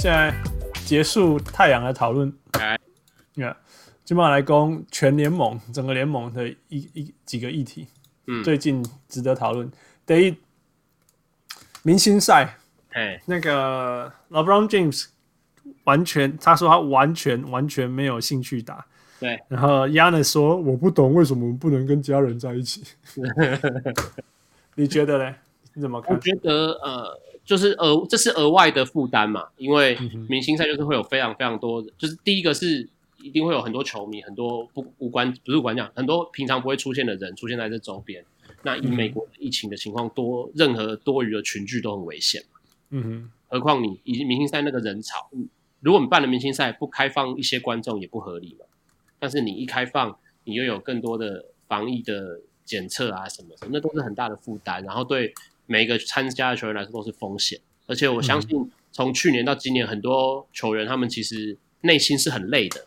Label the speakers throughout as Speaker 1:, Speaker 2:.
Speaker 1: 现在结束太阳的讨论。
Speaker 2: 哎，
Speaker 1: 你看，今晚来攻全联盟整个联盟的一一几个议题，
Speaker 2: 嗯，
Speaker 1: 最近值得讨论。第一，明星赛，
Speaker 2: 哎，
Speaker 1: 那个 LeBron James 完全，他说他完全完全没有兴趣打。
Speaker 2: 对，
Speaker 1: 然后 Giannis 说：“我不懂为什么不能跟家人在一起。”你觉得嘞？你怎么看？
Speaker 2: 我觉得呃。就是额这是额外的负担嘛，因为明星赛就是会有非常非常多的，就是第一个是一定会有很多球迷，很多不无关不是无关讲，很多平常不会出现的人出现在这周边。那以美国疫情的情况，多任何多余的群聚都很危险嘛。
Speaker 1: 嗯哼，
Speaker 2: 何况你以明星赛那个人潮，如果你办了明星赛不开放一些观众也不合理嘛。但是你一开放，你又有更多的防疫的检测啊什么什么，那都是很大的负担，然后对。每一个参加的球员来说都是风险，而且我相信从去年到今年，很多球员他们其实内心是很累的，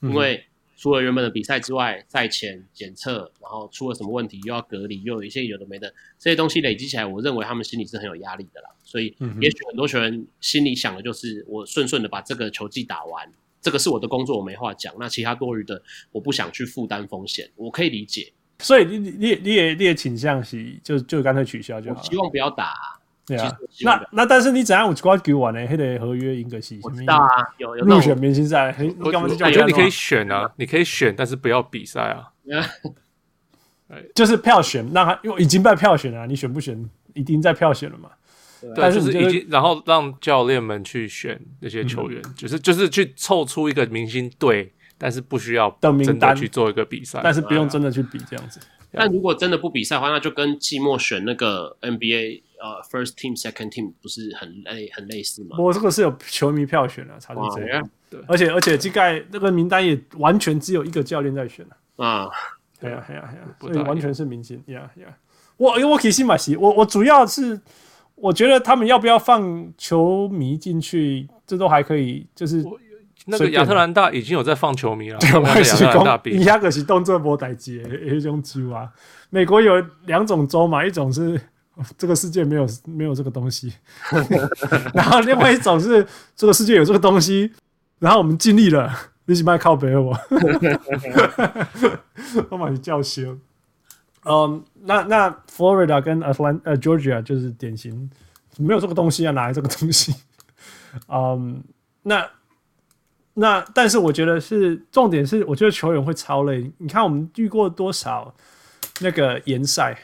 Speaker 2: 因为除了原本的比赛之外，赛前检测，然后出了什么问题又要隔离，又有一些有的没的这些东西累积起来，我认为他们心里是很有压力的啦。所以，也许很多球员心里想的就是，我顺顺的把这个球季打完，这个是我的工作，我没话讲。那其他多余的，我不想去负担风险，我可以理解。
Speaker 1: 所以你你你也你也你也倾向是就就干脆取消就好了。
Speaker 2: 希望不要打，
Speaker 1: 对啊。那那但是你怎样有关给我呢？还得合约赢个戏。
Speaker 2: 我知道啊，有有
Speaker 1: 入选明星赛，你干嘛就叫？
Speaker 3: 我觉得你可以选啊，你可以选，但是不要比赛啊。
Speaker 1: 就是票选，让他因为已经被票选了，你选不选？已经在票选了嘛。
Speaker 3: 对，就是已经，然后让教练们去选那些球员，就是就是去凑出一个明星队。但是不需要真的去做一个比赛，
Speaker 1: 但是不用真的去比这样子。
Speaker 2: 但如果真的不比赛的话，那就跟季末选那个 NBA 呃 First Team Second Team 不是很类很类似吗？
Speaker 1: 我这个是有球迷票选的，差不多这样。对，而且而且这个那个名单也完全只有一个教练在选
Speaker 2: 啊。
Speaker 1: 对啊，对啊，对啊，所以完全是明星。呀呀，我因为我可以先买席，我我主要是我觉得他们要不要放球迷进去，这都还可以，就是。
Speaker 3: 那个亚特兰大已经有在放球迷了，
Speaker 1: 对，我也是讲，以下可是动作波代志的一种州啊。美国有两种州嘛，一种是这个世界没有没有这个东西，然后另外一种是这个世界有这个东西，然后我们尽力了，你是卖靠北我，我把你叫醒。嗯，那那 Florida 跟 Atlanta 呃 Georgia 就是典型没有这个东西啊，哪来这个东西？嗯，那。那但是我觉得是重点是，我觉得球员会超累。你看我们遇过多少那个延赛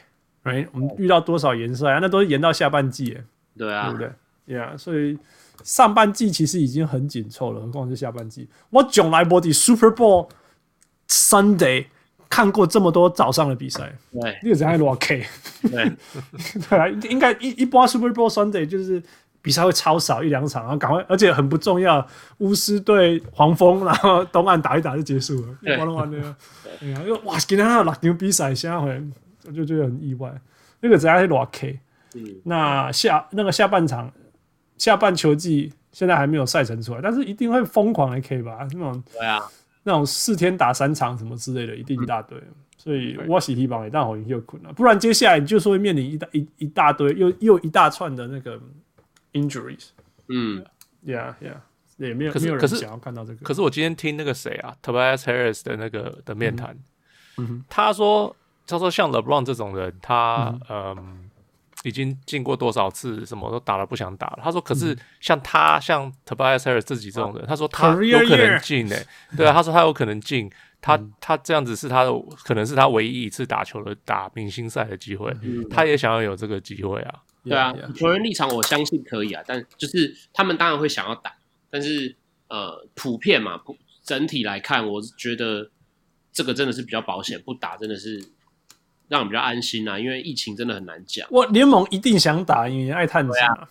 Speaker 1: ，，right？，我们遇到多少延赛啊？那都是延到下半季，
Speaker 2: 对啊，
Speaker 1: 对不对？？Yeah，，所以上半季其实已经很紧凑了，何况是下半季。我从来没在 Super Bowl Sunday 看过这么多早上的比赛，
Speaker 2: 对，
Speaker 1: 那个人还多 K，
Speaker 2: 对，
Speaker 1: 对啊，应该一一般 Super Bowl Sunday 就是。比赛会超少一两场，然后赶快，而且很不重要。巫师对黄蜂，然后东岸打一打就结束了，完了完了。对啊，因为哇，今天还有六场比赛，现在回我就觉得很意外。那个只要是多 K，那下那个下半场下半球季现在还没有赛程出来，但是一定会疯狂的 K 吧？那种
Speaker 2: 对啊，
Speaker 1: 那种四天打三场什么之类的，一定一大堆。嗯、所以我喜提榜也但好又困难，不然接下来你就说会面临一大一一大堆又又一大串的那个。Injuries，
Speaker 2: 嗯
Speaker 1: ，Yeah Yeah，也没有没有人想要看到这个。
Speaker 3: 可是我今天听那个谁啊，Tobias Harris 的那个的面谈，
Speaker 1: 嗯，
Speaker 3: 他说他说像 LeBron 这种人，他嗯已经进过多少次，什么都打了不想打了。他说，可是像他像 Tobias Harris 自己这种人，他说他有可能进诶，对啊，他说他有可能进，他他这样子是他的可能是他唯一一次打球的打明星赛的机会，他也想要有这个机会啊。
Speaker 2: 对啊，球员立场我相信可以啊，但就是他们当然会想要打，但是呃，普遍嘛，普整体来看，我觉得这个真的是比较保险，不打真的是让人比较安心啊，因为疫情真的很难讲。
Speaker 1: 我联盟一定想打，因为爱探险啊，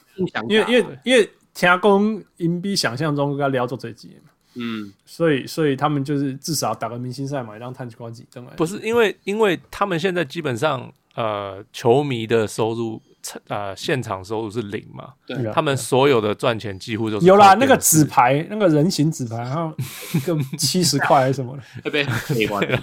Speaker 1: 因为因为因为听讲因比想象中要聊做这几嘛，
Speaker 2: 嗯，
Speaker 1: 所以所以他们就是至少打个明星赛嘛，让探子关几争来。
Speaker 3: 不是因为因为他们现在基本上呃，球迷的收入。呃，现场收入是零嘛？
Speaker 2: 对，
Speaker 3: 他们所有的赚钱几乎都是
Speaker 1: 有啦。那个纸牌，那个人形纸牌，然后一个 七十块还是什么的，
Speaker 2: 会被黑完的，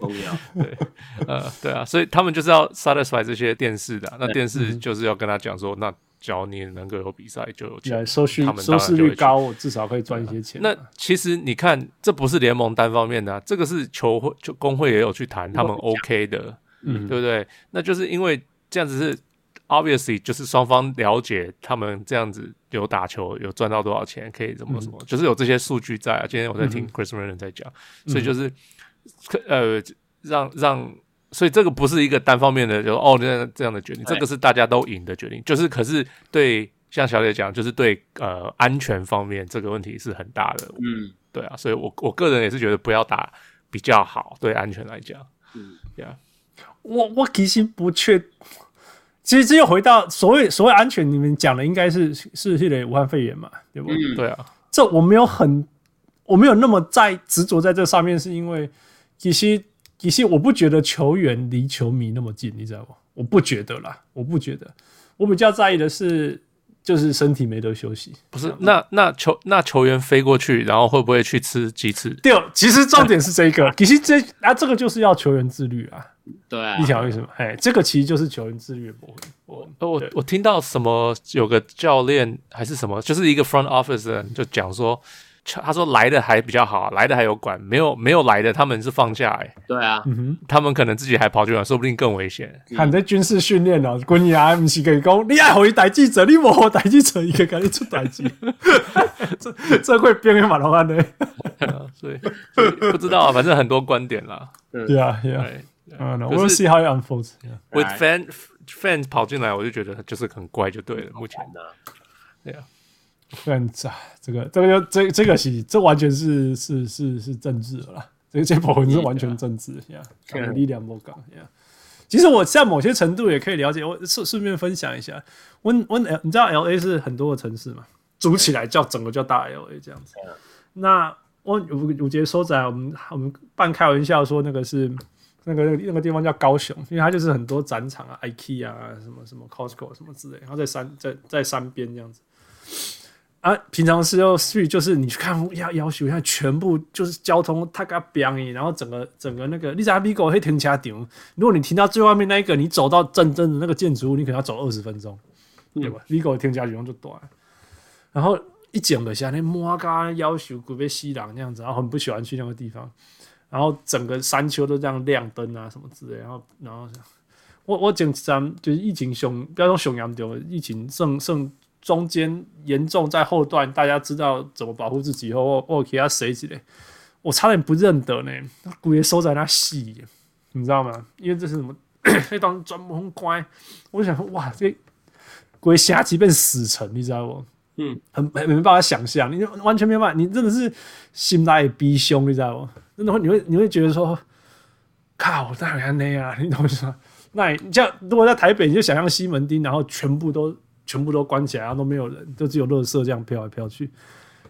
Speaker 2: 重要。
Speaker 3: 对，呃，对啊，所以他们就是要 satisfy 这些电视的，那电视就是要跟他讲说，那只要你能够有比赛就有
Speaker 1: 钱，收视收视率高，我至少可以赚一些钱。
Speaker 3: 那其实你看，这不是联盟单方面的、啊，这个是球会就工会也有去谈，他们 OK 的，嗯，对不对？那就是因为这样子是 obviously 就是双方了解他们这样子有打球有赚到多少钱，可以怎么什么，嗯、就是有这些数据在啊。今天我在听 Chris Vernon 在讲，嗯、所以就是呃让让。所以这个不是一个单方面的，就哦，这样这样的决定，这个是大家都赢的决定。就是，可是对像小姐讲，就是对呃安全方面这个问题是很大的。嗯，对啊，所以我我个人也是觉得不要打比较好，对安全来讲。嗯，对啊，
Speaker 1: 我我其实不确，其实这又回到所谓所谓安全，你们讲的应该是是系列武汉肺炎嘛，对不
Speaker 3: 对啊，
Speaker 1: 这我没有很我没有那么在执着在这上面，是因为其实。其实我不觉得球员离球迷那么近，你知道吗？我不觉得啦，我不觉得。我比较在意的是，就是身体没得休息。
Speaker 3: 不是，那那球那球员飞过去，然后会不会去吃鸡翅？
Speaker 1: 对，其实重点是这个。其实这啊，这个就是要球员自律啊。
Speaker 2: 对啊，
Speaker 1: 你想为什么？哎，这个其实就是球员自律的部分。
Speaker 3: 我我我听到什么有个教练还是什么，就是一个 front office 的人就讲说。他说来的还比较好，来的还有管，没有没有来的他们是放假哎、欸。
Speaker 2: 对啊，
Speaker 1: 嗯，
Speaker 3: 他们可能自己还跑去玩，说不定更危险。
Speaker 1: 看在军事训练哦，军爷不是跟你讲，你爱回带记者，你莫带记者一个赶紧出代志，这这会变成马龙安的。
Speaker 3: 所以不知道啊，反正很多观点啦。
Speaker 1: 对啊，对啊。嗯，We'll see how it unfolds.
Speaker 3: With fan fans 跑进来，我就觉得就是很怪，就对了。目前呢，对啊。
Speaker 1: Fans 啊，这个这个就这这个是这完全是是是是政治了啦，这个这部分是完全政治呀，力量不够呀。其实我在某些程度也可以了解，我顺顺便分享一下，我我你知道 L A 是很多个城市嘛，组起来叫整个叫大 L A 这样子。那我五五节收窄，我们我们半开玩笑说那个是那个那个地方叫高雄，因为它就是很多展场啊，IKEA 啊，什么什么 Costco 什么之类，然后在山在在山边这样子。啊，平常时候去就是你去看要要求，看全部就是交通太个便宜，然后整个整个那个你在美国会停车场，如果你停到最外面那一个，你走到真正的那个建筑物，你可能要走二十分钟，对吧？美国停车场就短，然后一整个像那摩嘎要求古贝西朗那样子，然后很不喜欢去那个地方，然后整个山丘都这样亮灯啊什么之类，然后然后我我讲咱就是疫情熊，不要说熊严重，疫情剩剩。中间严重在后段，大家知道怎么保护自己以后，我我给他谁起来，我差点不认得呢。鬼也收在那戏，你知道吗？因为这是什么？那当专门乖，我就想说，哇，这鬼瞎即变死城，你知道不？嗯，很没没办法想象，你完全没办法，你真的是心内逼凶，你知道不？真的会，你会你会觉得说，靠，大概那样，你懂我意思吗？那你像如果在台北，你就想象西门町，然后全部都。全部都关起来，然后都没有人，就只有垃圾这样飘来飘去。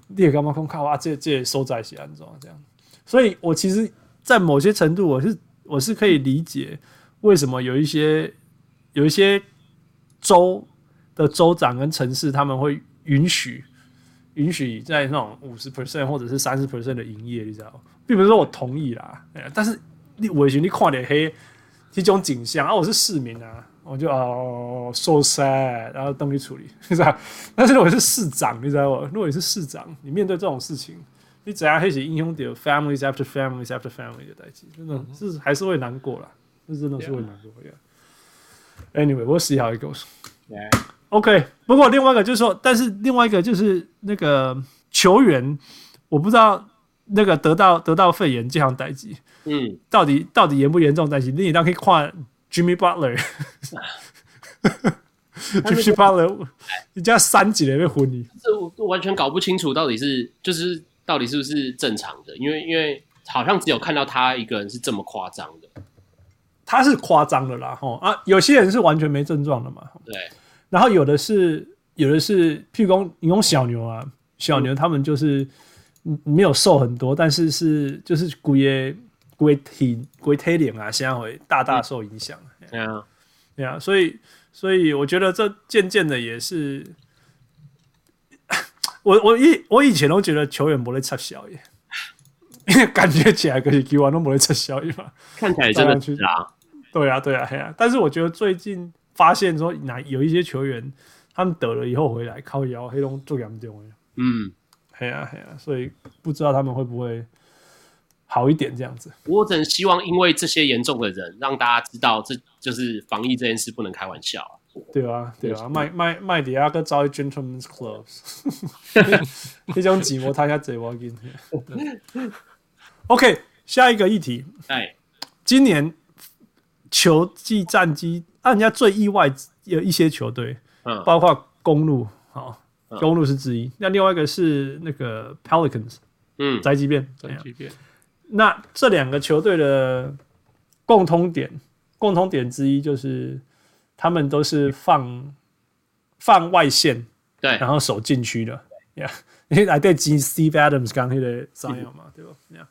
Speaker 1: 你也干嘛空靠啊？这这收在西安中这样。所以我其实，在某些程度，我是我是可以理解为什么有一些有一些州的州长跟城市他们会允许允许在那种五十 percent 或者是三十 percent 的营业，你知道，并不是说我同意啦，但是你我觉得你看点黑这种景象啊，我是市民啊。我就哦，so sad，然后等你处理，是吧？但是如果是市长，你知道吗？如果你是市长，你面对这种事情，你怎样还是英雄点 families after families after family 的代际，真的是还是会难过啦，那真的是会难过。Yeah. Anyway，我 see how it goes。OK，不过另外一个就是说，但是另外一个就是那个球员，我不知道那个得到得到肺炎这项代际，嗯，到底到底严不严重代际？你当可以跨。Jimmy Butler，Jimmy Butler，人家三级的被昏你，
Speaker 2: 这我完全搞不清楚到底是就是到底是不是正常的，因为因为好像只有看到他一个人是这么夸张的，
Speaker 1: 他是夸张的啦，吼。啊，有些人是完全没症状的嘛，
Speaker 2: 对，
Speaker 1: 然后有的是有的是，譬如说你用小牛啊，小牛他们就是没有瘦很多，但是是就是骨耶。规体骨体脸啊，现在会大大受影响。对啊，对啊，所以所以我觉得这渐渐的也是，我我以我以前都觉得球员不会撤销耶，因 为感觉起来可是球员都不会撤销嘛，
Speaker 2: 看起来真的是啊，
Speaker 1: 对啊对啊对啊，但是我觉得最近发现说哪有一些球员他们得了以后回来靠腰，黑龙最严重的。
Speaker 2: 嗯，
Speaker 1: 嘿啊嘿啊，所以不知道他们会不会好一点这样子。
Speaker 2: 我只能希望，因为这些严重的人，让大家知道，这就是防疫这件事不能开玩笑啊。
Speaker 1: 对啊，对啊，卖卖卖底下个招一 gentleman's clubs，这种寂寞他家贼我跟。OK，下一个议题。
Speaker 2: 哎，
Speaker 1: 今年球季战绩让人家最意外有一些球队，
Speaker 2: 嗯，
Speaker 1: 包括公路，好，公路是之一。那另外一个是那个 Pelicans，
Speaker 2: 嗯，
Speaker 1: 宅急便，
Speaker 3: 宅急便。
Speaker 1: 那这两个球队的共通点，共通点之一就是。他们都是放放外线，
Speaker 2: 对，
Speaker 1: 然后守禁区的，，Yeah，，因为来对击 Steve Adams 刚那个这样嘛，对吧？Yeah，？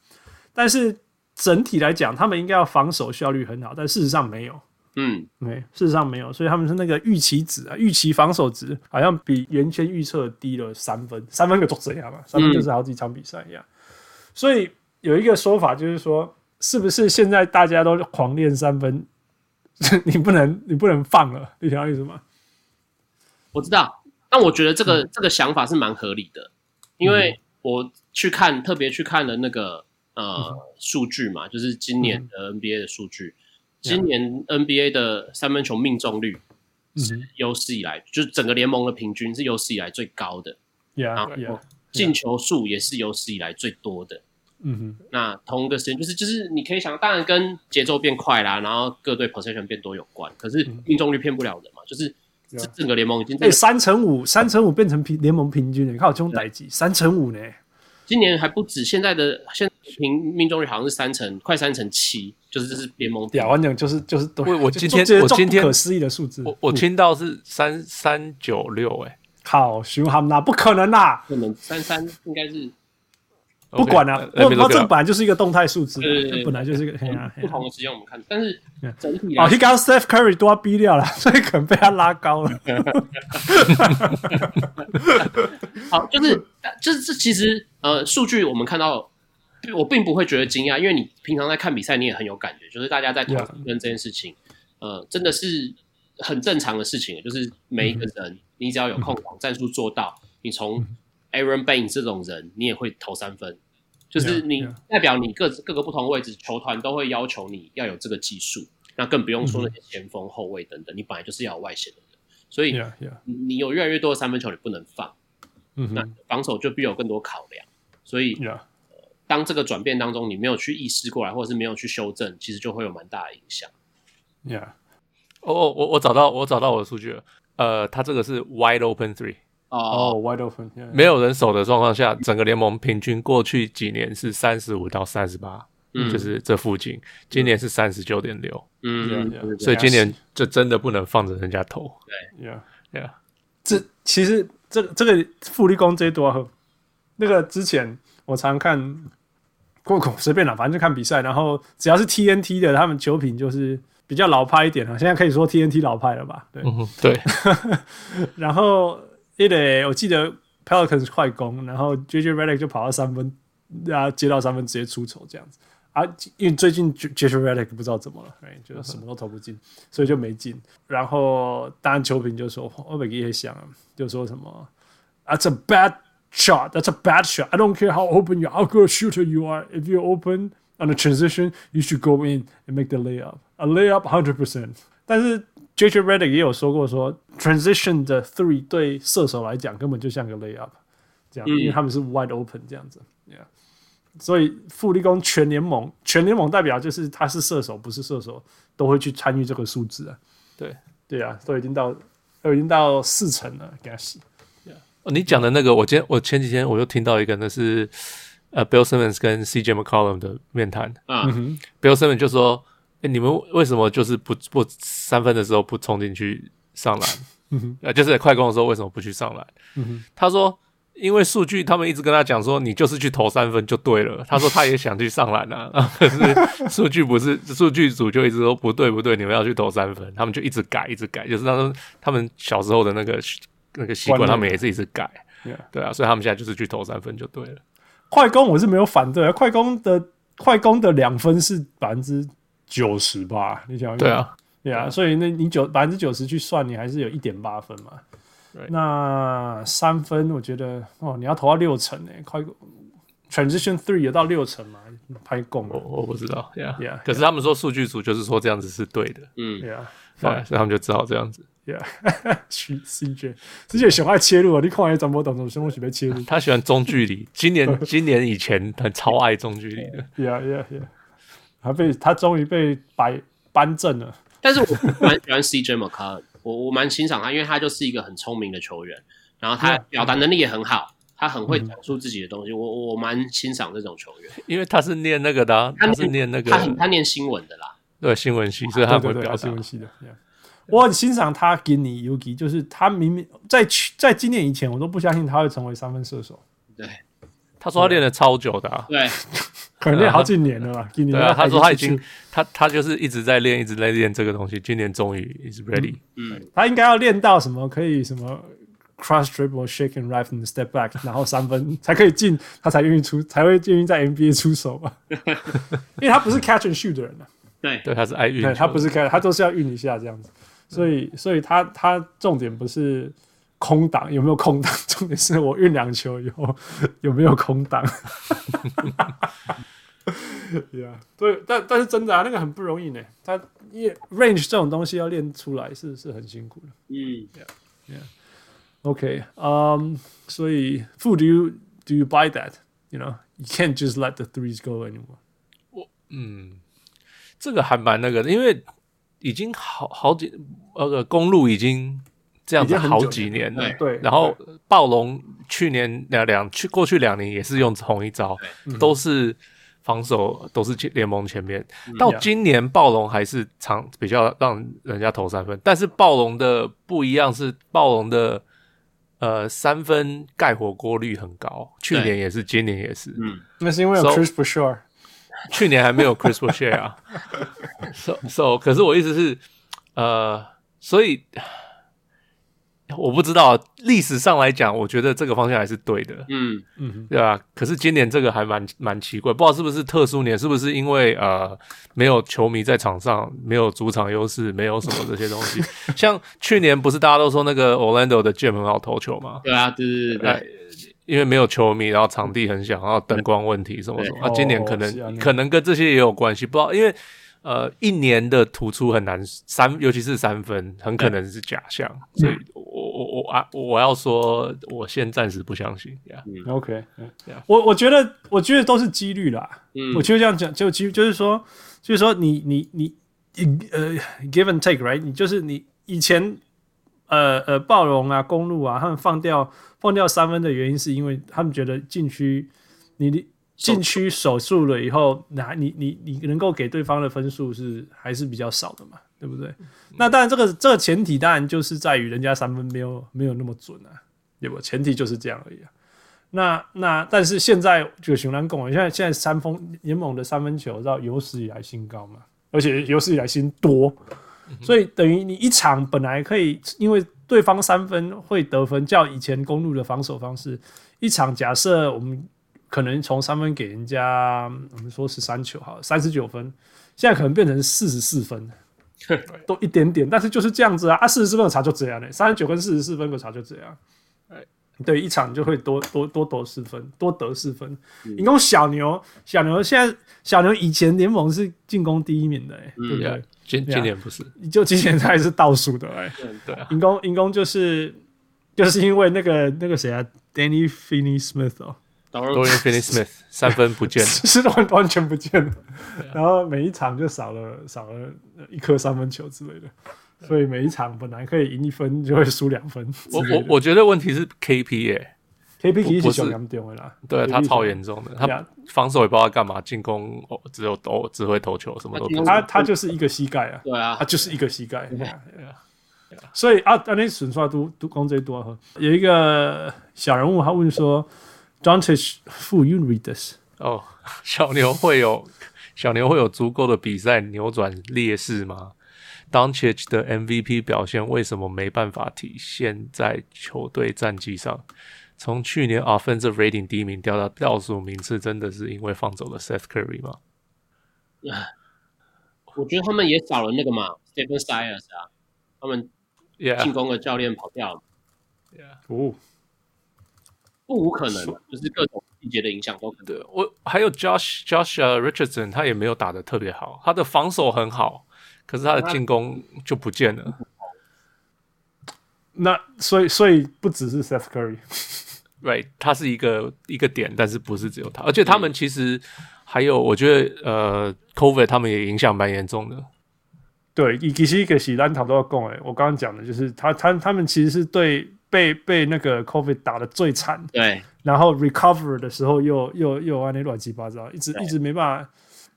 Speaker 1: 但是整体来讲，他们应该要防守效率很好，但事实上没有，
Speaker 2: 嗯，
Speaker 1: 对，事实上没有，所以他们是那个预期值啊，预期防守值好像比原先预测低了三分，三分个作怎样嘛？三分就是好几场比赛一样，所以有一个说法就是说，是不是现在大家都狂练三分？你不能，你不能放了，你晓得意思吗？
Speaker 2: 我知道，但我觉得这个、嗯、这个想法是蛮合理的，因为我去看，嗯、特别去看了那个呃数据嘛，就是今年的 NBA 的数据，嗯、今年 NBA 的三分球命中率是有史以来，嗯、就是整个联盟的平均是有史以来最高的，
Speaker 1: 嗯、
Speaker 2: 然后进球数也是有史以来最多的。
Speaker 1: 嗯哼，
Speaker 2: 那同一个时间就是就是你可以想，当然跟节奏变快啦，然后各队 possession 变多有关。可是命中率骗不了人嘛，就是整个联盟已经哎
Speaker 1: 三乘五，三乘五变成平联盟平均了，你看我这种代级三乘五呢，
Speaker 2: 今年还不止，现在的现平命中率好像是三成，快三成七，就是这是联盟。
Speaker 1: 呀，完全就是就是都
Speaker 3: 我我今天我今天不可思议的数字，我我听到是三三九六，哎，
Speaker 1: 靠，熊哈那不可能啦，
Speaker 2: 可能三三应该是。
Speaker 1: 不管了，我我这本来就是一个动态数字，本来就是一个
Speaker 2: 不同的时间我们看，但是整体
Speaker 1: 哦，他刚 Steph Curry 都要逼掉了，所以可能被他拉高了。
Speaker 2: 好，就是就是这其实呃数据我们看到，我并不会觉得惊讶，因为你平常在看比赛，你也很有感觉，就是大家在讨论这件事情，呃，真的是很正常的事情，就是每一个人，你只要有空档战术做到，你从。Aaron Baines 这种人，你也会投三分，就是你代表你各各个不同位置，球团都会要求你要有这个技术，那更不用说那些前锋、后卫等等，你本来就是要有外线的人，所以你有越来越多的三分球，你不能放，那防守就必有更多考量，所以当这个转变当中，你没有去意识过来，或者是没有去修正，其实就会有蛮大的影响。
Speaker 3: Yeah，哦，我我找到我找到我的数据了，呃，他这个是 Wide Open Three。
Speaker 1: 哦、oh,，wide open，、yeah.
Speaker 3: 没有人守的状况下，整个联盟平均过去几年是三十五到三十八，就是这附近。今年是三十九点六，
Speaker 2: 嗯，
Speaker 3: 所以今年就真的不能放着人家投。
Speaker 2: 对
Speaker 1: ，Yeah，Yeah，这其实这这个富力攻这多，那个之前我常看，过口随便了，反正就看比赛，然后只要是 TNT 的，他们球品就是比较老派一点了。现在可以说 TNT 老派了吧？对，
Speaker 3: 嗯、对，
Speaker 1: 然后。对的，我记得 Pelicans 快攻，然后 JJ Redick 就跑到三分，然后接到三分直接出手这样子啊。因为最近 JJ Redick 不知道怎么了，哎，就什么都投不进，所以就没进。然后当然球评就说，我每个也想，就说什么，That's a bad shot. That's a bad shot. I don't care how open you are, how good a shooter you are. If you're open on a transition, you should go in and make the layup. A layup, hundred percent. 但是 JJ Redick 也有说过说，transition 的 three 对射手来讲根本就像个 layup，这样，因为他们是 wide open 这样子，yeah. 所以富力攻全联盟，全联盟代表就是他是射手不是射手都会去参与这个数字啊，
Speaker 3: 对
Speaker 1: 对啊，都已经到都已经到四成了，给他洗。
Speaker 3: 哦，你讲的那个，我今天我前几天我又听到一个，那是呃 Bill Simmons 跟 CJ McCollum 的面谈
Speaker 2: 啊、嗯、
Speaker 3: ，Bill Simmons 就说。哎，你们为什么就是不不三分的时候不冲进去上篮？呃，就是快攻的时候为什么不去上篮？
Speaker 1: 嗯、
Speaker 3: 他说，因为数据他们一直跟他讲说，你就是去投三分就对了。他说他也想去上篮啊，可是数据不是数据组就一直说不对不对，你们要去投三分，他们就一直改一直改，就是他说他们小时候的那个那个习惯，他们也是一直改。对啊，所以他们现在就是去投三分就对了。
Speaker 1: 快攻我是没有反对，快攻的快攻的两分是百分之。九十吧，你想对啊，对啊，所以那你九百分之九十去算，你还是有一点八分嘛。
Speaker 3: Right.
Speaker 1: 那三分，我觉得哦，你要投到六成诶，快 transition three 有到六成嘛？拍供
Speaker 3: 我我不知道，Yeah。
Speaker 1: Yeah。
Speaker 3: 可是他们说数据组就是说这样子是对的，
Speaker 2: 嗯
Speaker 1: ，Yeah，
Speaker 3: 对，所以他们就只好这样子
Speaker 1: ，Yeah，CJ，CJ 喜欢切入啊，你看也怎么懂，什么喜欢切入？
Speaker 3: 他喜欢中距离，今年今年以前很超爱中距离的
Speaker 1: ，Yeah，Yeah，Yeah，他被他终于被摆扳正了，
Speaker 2: 但是我蛮喜欢 CJ McCollum。我我蛮欣赏他，因为他就是一个很聪明的球员，然后他表达能力也很好，他很会讲述自己的东西。嗯、我我蛮欣赏这种球员，
Speaker 3: 因为他是念那个的、啊，他是念那个，
Speaker 2: 他很他念新闻的啦，
Speaker 3: 对新闻系，所以他会表达
Speaker 1: 新闻系的。Yeah. 我很欣赏他给你 Yuki，就是他明明在去在今年以前，我都不相信他会成为三分射手。
Speaker 2: 对，
Speaker 3: 他说他练了超久的、啊，
Speaker 2: 对。
Speaker 1: 可能练好几年了吧？今年
Speaker 3: 对啊，他说他已经，他他就是一直在练，一直在练这个东西。今年终于 is ready。
Speaker 2: 嗯，
Speaker 1: 他应该要练到什么？可以什么 cross dribble, shake and right and step back，然后三分才可以进，他才愿意出，才会愿意在 NBA 出手吧？因为他不是 catch and shoot 的人呢、啊。
Speaker 2: 对
Speaker 3: 对，他是爱运，
Speaker 1: 他不是 catch，他都是要运一下这样子。所以，所以他他重点不是空档有没有空档，重点是我运两球以后 有没有空档。Yeah，对，但但是真的啊，那个很不容易呢。他因为 range 这种东西要练出来是是很辛苦的。
Speaker 2: 嗯
Speaker 1: ，Yeah，Yeah，OK，嗯，所以，Fu do you do you buy that？You know，you can't just let the threes go anymore。
Speaker 3: 我嗯，这个还蛮那个的，因为已经好好几那个公路已经这样子好几年了。
Speaker 1: 对，
Speaker 3: 然后暴龙去年两两去过去两年也是用同一招，都是。防守都是联盟前面，到今年暴龙还是常比较让人家投三分，但是暴龙的不一样是暴龙的呃三分盖火锅率很高，去年也是，今年也是。
Speaker 1: 嗯，那是因为有 Chris Boucher，
Speaker 3: 去年还没有 Chris Boucher 啊。so so，可是我意思是呃，所以。我不知道，历史上来讲，我觉得这个方向还是对的。
Speaker 2: 嗯
Speaker 1: 嗯，
Speaker 3: 对吧？可是今年这个还蛮蛮奇怪，不知道是不是特殊年，是不是因为呃没有球迷在场上，没有主场优势，没有什么这些东西。像去年不是大家都说那个 Orlando 的 Jam 很好投球吗？
Speaker 2: 对啊，对对对对。
Speaker 3: 因为没有球迷，然后场地很小，然后灯光问题什么什么。啊，今年可能可能跟这些也有关系，不知道因为。呃，一年的突出很难三，尤其是三分，很可能是假象，嗯、所以我我我啊，我要说，我先暂时不相信。Yeah.
Speaker 1: 嗯，OK，嗯，Yeah. 我我觉得，我觉得都是几率啦。嗯，我觉得这样讲，就几就是说，就是说你，你你你呃，give and take，right？你就是你以前呃呃，暴龙啊，公路啊，他们放掉放掉三分的原因，是因为他们觉得禁区你的。禁区守住了以后，那你你你能够给对方的分数是还是比较少的嘛，对不对？嗯、那当然，这个这个前提当然就是在于人家三分没有没有那么准啊，对不？前提就是这样而已啊。那那但是现在就熊兰共，现在现在三分联盟的三分球到有史以来新高嘛，而且有史以来新多，所以等于你一场本来可以因为对方三分会得分，较以前公路的防守方式，一场假设我们。可能从三分给人家，我们说十三球好，三十九分，现在可能变成四十四分，都一点点，但是就是这样子啊，啊，四十四分的差就这样嘞，三十九跟四十四分的差就这样，哎，对，一场就会多多多得四分，多得四分。你讲小牛，小牛现在小牛以前联盟是进攻第一名的，哎，对不对？
Speaker 3: 今今年不是，
Speaker 1: 就今年还是倒数的，哎，
Speaker 3: 对啊，
Speaker 1: 进攻进攻就是就是因为那个那个谁啊，Danny Finney-Smith 哦。
Speaker 3: Dorian Finney-Smith 三分不见。了，
Speaker 1: 是完完全不见了，然后每一场就少了少了一颗三分球之类的，所以每一场本来可以赢一分，就会输两分。
Speaker 3: 我我我觉得问题是 KP 耶
Speaker 1: ，KP 其实小严重的啦，
Speaker 3: 对他超严重的，他防守也不知道干嘛，进攻哦只有投只会投球，什么都不
Speaker 1: 他他就是一个膝盖啊，
Speaker 2: 对啊，
Speaker 1: 他就是一个膝盖，所以啊，那损刷都都攻最多哈。有一个小人物他问说。Doncic who you read this？
Speaker 3: 哦，小牛会有小牛会有足够的比赛扭转劣势吗？Doncic 的 MVP 表现为什么没办法体现在球队战绩上？从去年 Offensive Rating 第一名掉到倒数名次，真的是因为放走了 Seth Curry 吗？
Speaker 2: 我觉得他们也少了那个嘛，Stephen Silas 啊，他们进攻的教练跑掉了。
Speaker 1: 哦，
Speaker 2: 不无可能，就是各种细节的影响都可能。
Speaker 3: 对，我还有 Josh Josh Richardson，他也没有打的特别好，他的防守很好，可是他的进攻就不见了。
Speaker 1: 那所以所以不只是 Seth Curry，Right，
Speaker 3: 他是一个一个点，但是不是只有他，而且他们其实还有，我觉得呃，COVID 他们也影响蛮严重的。
Speaker 1: 对，其实一个是咱头都要供诶，我刚刚讲的就是他他他们其实是对被被那个 COVID 打的最惨，
Speaker 2: 对，
Speaker 1: 然后 recover 的时候又又又按那乱七八糟，一直一直没办法，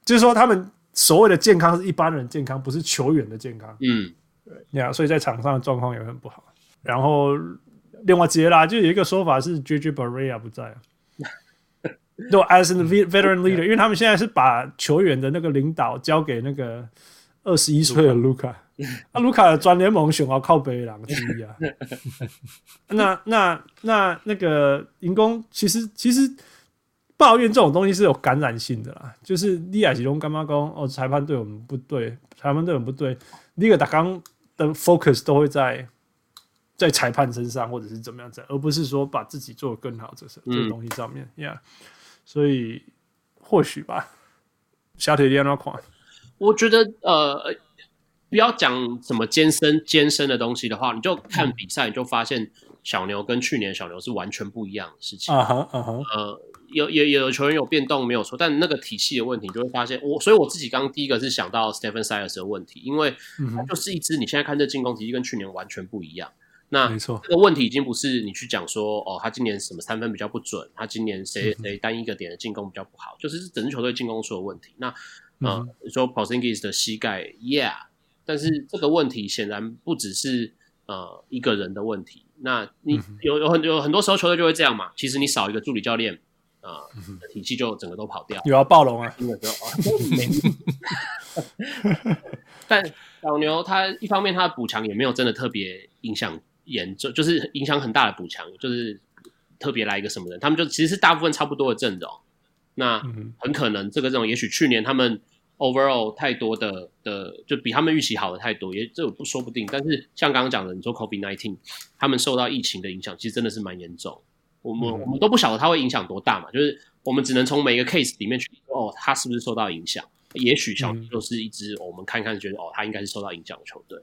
Speaker 1: 就是说他们所谓的健康是一般人健康，不是球员的健康，
Speaker 2: 嗯，
Speaker 1: 对，呀，所以在场上的状况也很不好。然后另外接啦，就有一个说法是 JJ Barea 不在，就 as a veteran leader，因为他们现在是把球员的那个领导交给那个。二十一岁的卢卡，啊，卢卡的专联盟选要靠北人之一啊。那那那那个银工其实其实抱怨这种东西是有感染性的啦。就是利亚吉隆干嘛讲哦，裁判对我们不对，裁判对我们不对。那个打刚的 focus 都会在在裁判身上，或者是怎么样子，而不是说把自己做得更好，这是这个东西上面呀。所以或许吧，小铁点那款。
Speaker 2: 我觉得呃，不要讲什么艰深艰深的东西的话，你就看比赛，你就发现小牛跟去年小牛是完全不一样的事情。
Speaker 1: 啊哈啊哈。
Speaker 2: 呃，有也有球员有变动没有错，但那个体系的问题，你就会发现我，所以我自己刚刚第一个是想到 Stephen Silas 的问题，因为他就是一支你现在看这进攻体系跟去年完全不一样。那没错，这个问题已经不是你去讲说哦，他今年什么三分比较不准，他今年谁谁单一个点的进攻比较不好，就是整支球队进攻出了问题。那嗯，你说 Porzingis 的膝盖，Yeah，但是这个问题显然不只是呃一个人的问题。那你有有很有很多时候球队就会这样嘛。其实你少一个助理教练，啊、呃，体系就整个都跑掉。
Speaker 1: 有要暴龙啊？
Speaker 2: 但小牛他一方面他的补强也没有真的特别影响严重，就是影响很大的补强，就是特别来一个什么人，他们就其实是大部分差不多的阵容。那很可能这个阵容，也许去年他们 overall 太多的的，就比他们预期好的太多，也这不说不定。但是像刚刚讲的，你说 COVID-19，他们受到疫情的影响，其实真的是蛮严重。我们我们都不晓得它会影响多大嘛，就是我们只能从每一个 case 里面去说，哦，它是不是受到影响？也许小牛就是一支我们看看觉得哦，它应该是受到影响的球队。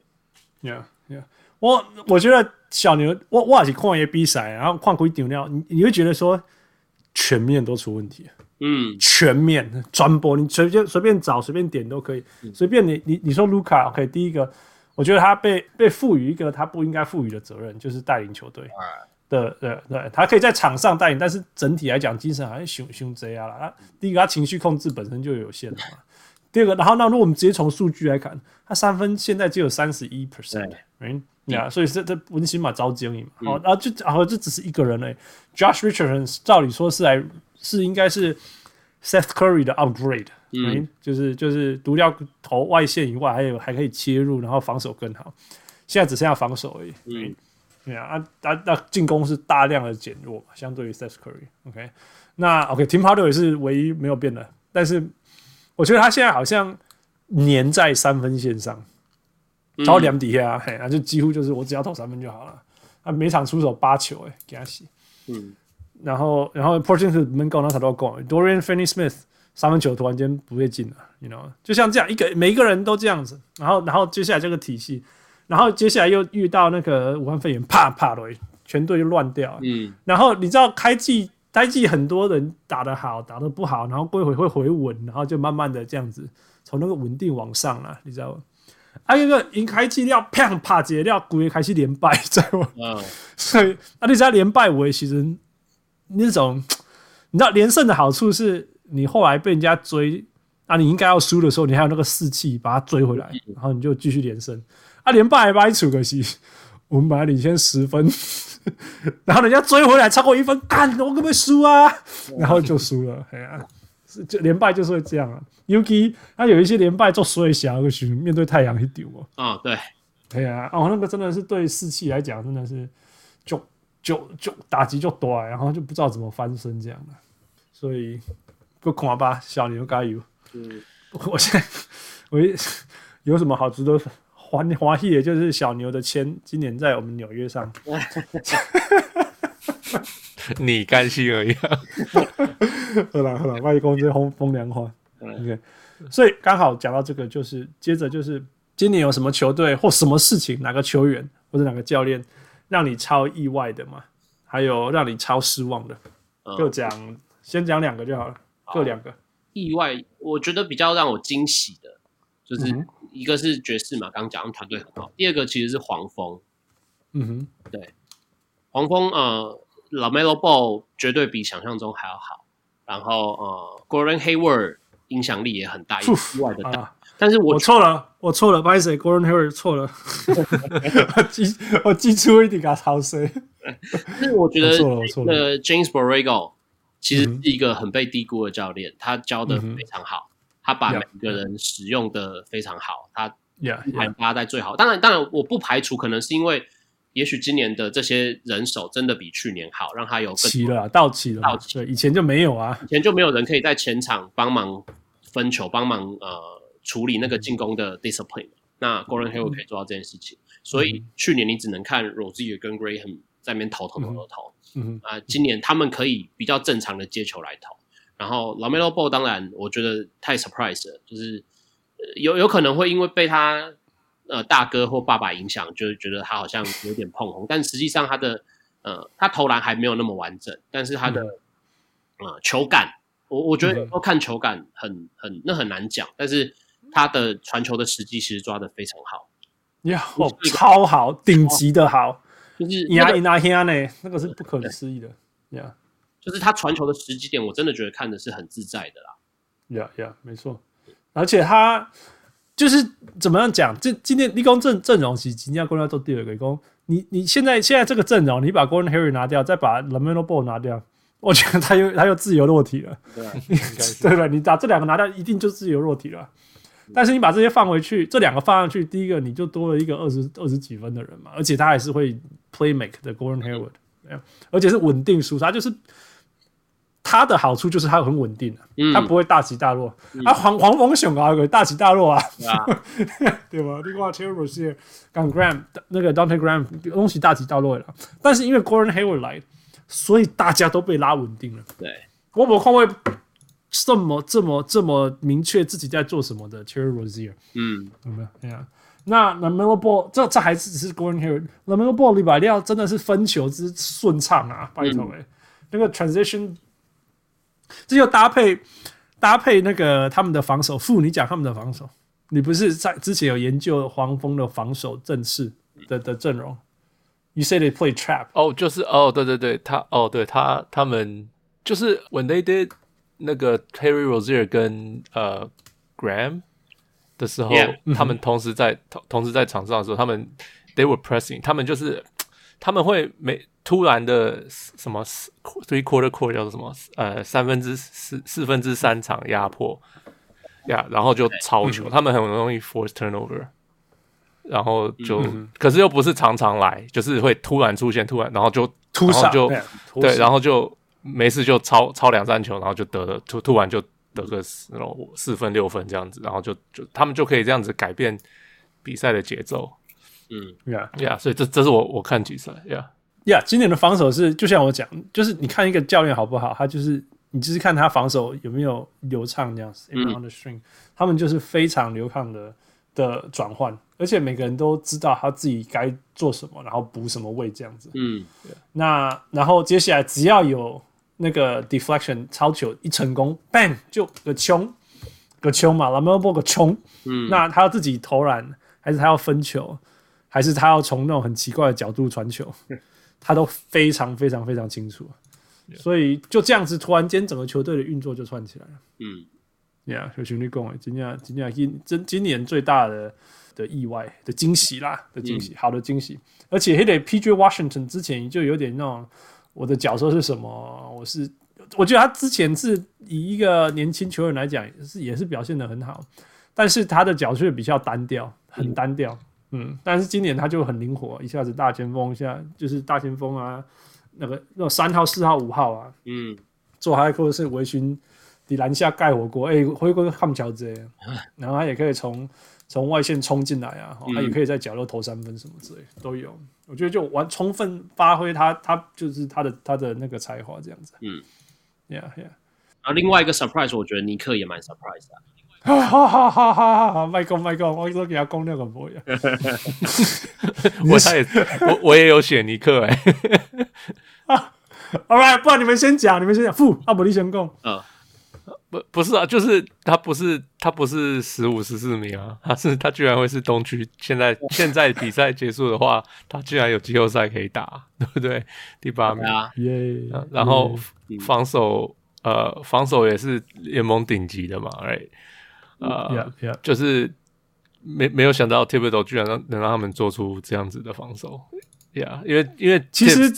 Speaker 1: Yeah, yeah，我我觉得小牛，我我也是看一些比赛，然后看几场了，你你会觉得说全面都出问题。
Speaker 2: 嗯，
Speaker 1: 全面专播，你随便随便找随便点都可以，随便你你你说卢卡，OK，第一个，我觉得他被被赋予一个他不应该赋予的责任，就是带领球队的，对对，他可以在场上带领，但是整体来讲精神好像凶凶贼啊了。第一个，他情绪控制本身就有限了嘛。第二个，然后那如果我们直接从数据来看，他三分现在只有三十一 percent，嗯，呀，所以这这温馨嘛，招经营嘛，好，然后就然后这只是一个人嘞，Josh Richardson 照理说是来。是应该是 Seth Curry 的 upgrade，嗯，就是就是独掉投外线以外，还有还可以切入，然后防守更好。现在只剩下防守而已，嗯，对啊，啊啊那进攻是大量的减弱，相对于 Seth Curry。OK，那 OK，Tim Hardaway 是唯一没有变的，但是我觉得他现在好像粘在三分线上，超两底下，嘿，那就几乎就是我只要投三分就好了。他每场出手八球，哎，给他洗，嗯。然后，然后 Porzingis 门口那他都要讲，Dorian Finney-Smith 三分球突然间不会进了，you know，就像这样一个每一个人都这样子，然后，然后接下来这个体系，然后接下来又遇到那个武汉肺炎，啪啪的，全队就乱掉。嗯，然后你知道开季开季很多人打得好，打得不好，然后过一会会回稳，然后就慢慢的这样子从那个稳定往上了，你知道吗？还有一个赢开季要啪啪接料，故意开始连败，知道吗？嗯，所以啊，你知道连败我其实。那种你知道连胜的好处是，你后来被人家追，啊，你应该要输的时候，你还有那个士气把他追回来，然后你就继续连胜。啊，连败还把你处可惜，我们本来领先十分，然后人家追回来超过一分，干，我可不可以输啊？然后就输了，哎呀，是就连败就是会这样啊。尤其他有一些连败做衰小，个面对太阳去丢哦。
Speaker 2: 啊，对，
Speaker 1: 对啊，哦，那个真的是对士气来讲，真的是就。就就打击就多，然后就不知道怎么翻身这样的，所以不恐吧，小牛加油。嗯，我现在我有什么好值得欢欢喜的，就是小牛的签今年在我们纽约上，
Speaker 3: 你甘心而已。
Speaker 1: 好了好了，外公这风风凉话。OK，所以刚好讲到这个，就是接着就是今年有什么球队或什么事情，哪个球员或者哪个教练让你超意外的嘛？还有让你超失望的，就讲、嗯、先讲两个就好了，好各两个。
Speaker 2: 意外，我觉得比较让我惊喜的，就是一个是爵士嘛，刚刚讲团队很好。第二个其实是黄蜂，
Speaker 1: 嗯哼，
Speaker 2: 对，黄蜂呃，LaMelo Ball 绝对比想象中还要好。然后呃，Gordon Hayward 影响力也很大，意外的大。啊、但是我
Speaker 1: 错了，我错了，不好意思，Gordon Hayward 错了，我记我记错一点，给他谁？
Speaker 2: 是我觉得呃，James Borrego。其实是一个很被低估的教练，他教的非常好，他把每个人使用的非常好，他排发在最好。当然，当然，我不排除可能是因为，也许今年的这些人手真的比去年好，让他有
Speaker 1: 齐了，到齐了，到齐。对，以前就没有啊，
Speaker 2: 以前就没有人可以在前场帮忙分球，帮忙呃处理那个进攻的 discipline。那 Gordon Hayward 可以做到这件事情，所以去年你只能看 Rozier 跟 Graham 在那边投投投投投。嗯啊，今年他们可以比较正常的接球来投，然后 LaMelo Ball 当然我觉得太 surprise 了，就是有有可能会因为被他呃大哥或爸爸影响，就是觉得他好像有点碰红，但实际上他的呃他投篮还没有那么完整，但是他的、嗯。呃、球感，我我觉得要看球感很很那很难讲，但是他的传球的时机其实抓得非常好，
Speaker 1: 呀，超好，顶级的好。就是压一拿黑呢，那个是不可思议的呀。Yeah.
Speaker 2: 就是他传球的时机点，我真的觉得看的是很自在的啦。
Speaker 1: 呀呀，没错。而且他就是怎么样讲？这今天立功阵阵容是今天要过来做第二个功。你你现在现在这个阵容，你把 Gordon Hayward 拿掉，再把 LaMelo Ball 拿掉，我觉得他又他又自由落体了。对啊，对吧？你把这两个拿掉，一定就自由落体了。但是你把这些放回去，这两个放上去，第一个你就多了一个二十二十几分的人嘛，而且他还是会 play make 的 Gordon Hayward，而且是稳定输出，他就是他的好处就是他很稳定，嗯、他不会大起大落。嗯、啊，黄黄蜂熊啊，大起大落啊，嗯、对吧？另外刚 Graham 那个 Devonte' Graham 东西大起大落了，但是因为 Gordon Hayward 来，所以大家都被拉稳定了。
Speaker 2: 对，
Speaker 1: 我没看过。这么这么这么明确自己在做什么的 Terry Rozier，
Speaker 2: 嗯，
Speaker 1: 有没有？对啊，那 LaMelo Ball 这这还是只是 Gordon Hayward，LaMelo Ball 礼拜六真的是分球之顺畅啊，拜托哎，嗯、那个 transition，这就搭配搭配那个他们的防守。副，你讲他们的防守，你不是在之前有研究黄蜂的防守阵势的的阵容？You say they play trap？
Speaker 3: 哦，就是哦，对对对，他哦，对他他们就是 when they did。那个 Terry Rozier 跟呃 Graham 的时候，Yeah. 他们同时在同同时在场上的时候，他们 they were pressing，他们就是他们会每突然的什么 three quarter court 叫做什么呃三分之四四分之三场压迫呀，yeah, 然后就超球，他们很容易 force turnover，然后就可是又不是常常来，就是会突然出现，突然然后就
Speaker 1: 突
Speaker 3: 然就对，然后就。没事就抄抄两三球，然后就得了，突突然就得个四四分六分这样子，然后就就他们就可以这样子改变比赛的节奏。
Speaker 2: 嗯
Speaker 1: ，Yeah
Speaker 3: Yeah，所以这这是我我看比赛，Yeah
Speaker 1: Yeah，今年的防守是就像我讲，就是你看一个教练好不好，他就是你就是看他防守有没有流畅这样子。嗯，on the string，他们就是非常流畅的的转换，而且每个人都知道他自己该做什么，然后补什么位这样子。
Speaker 2: 嗯，
Speaker 1: 那然后接下来只要有那个 deflection 超球一成功，bang 就个冲个冲嘛，LaMelo Ball 个冲，
Speaker 2: 嗯，
Speaker 1: 那他要自己投篮，还是他要分球，还是他要从那种很奇怪的角度传球，他都非常非常非常清楚，所以就这样子，突然间整个球队的运作就串起来了，
Speaker 2: 嗯
Speaker 1: ，Yeah，有兄弟讲诶，今年今年今今今年最大的的意外的惊喜啦，的惊喜，好的惊喜，而且还得 PJ Washington 之前就有点那种。我的角色是什么？我是我觉得他之前是以一个年轻球员来讲，是也是表现的很好，但是他的角色比较单调，很单调。嗯，但是今年他就很灵活，一下子大前锋，一下就是大前锋啊，那个那三号、四号、五号啊，
Speaker 2: 嗯，
Speaker 1: 做还可以是围裙底篮下盖火锅，哎、欸，回归汉桥子，然后他也可以从从外线冲进来啊，他、嗯、也可以在角落投三分什么之类都有。我觉得就完充分发挥他，他就是他的他的那个才华这样子。
Speaker 2: 嗯
Speaker 1: ，Yeah Yeah。
Speaker 2: 啊，另外一个 surprise，我觉得尼克也蛮 surprise 的。
Speaker 1: 哈哈哈哈哈哈！麦克麦克，我都给他攻那个不会。
Speaker 3: 我他也我我也有写尼克哎。
Speaker 1: 啊，All right，不然你们先讲，你们先讲。富阿伯利先攻。
Speaker 2: 嗯。
Speaker 3: 不不是啊，就是他不是他不是十五十四名啊，他是他居然会是东区。现在现在比赛结束的话，他居然有季后赛可以打，对不对？第八名
Speaker 2: 啊，
Speaker 1: 耶、
Speaker 3: yeah！然后防守、嗯、呃防守也是联盟顶级的嘛，哎、right? 呃、
Speaker 1: yeah, yeah.
Speaker 3: 就是没没有想到 Thibodeau 居然让能让他们做出这样子的防守，呀、yeah,，因为因为
Speaker 1: 其实。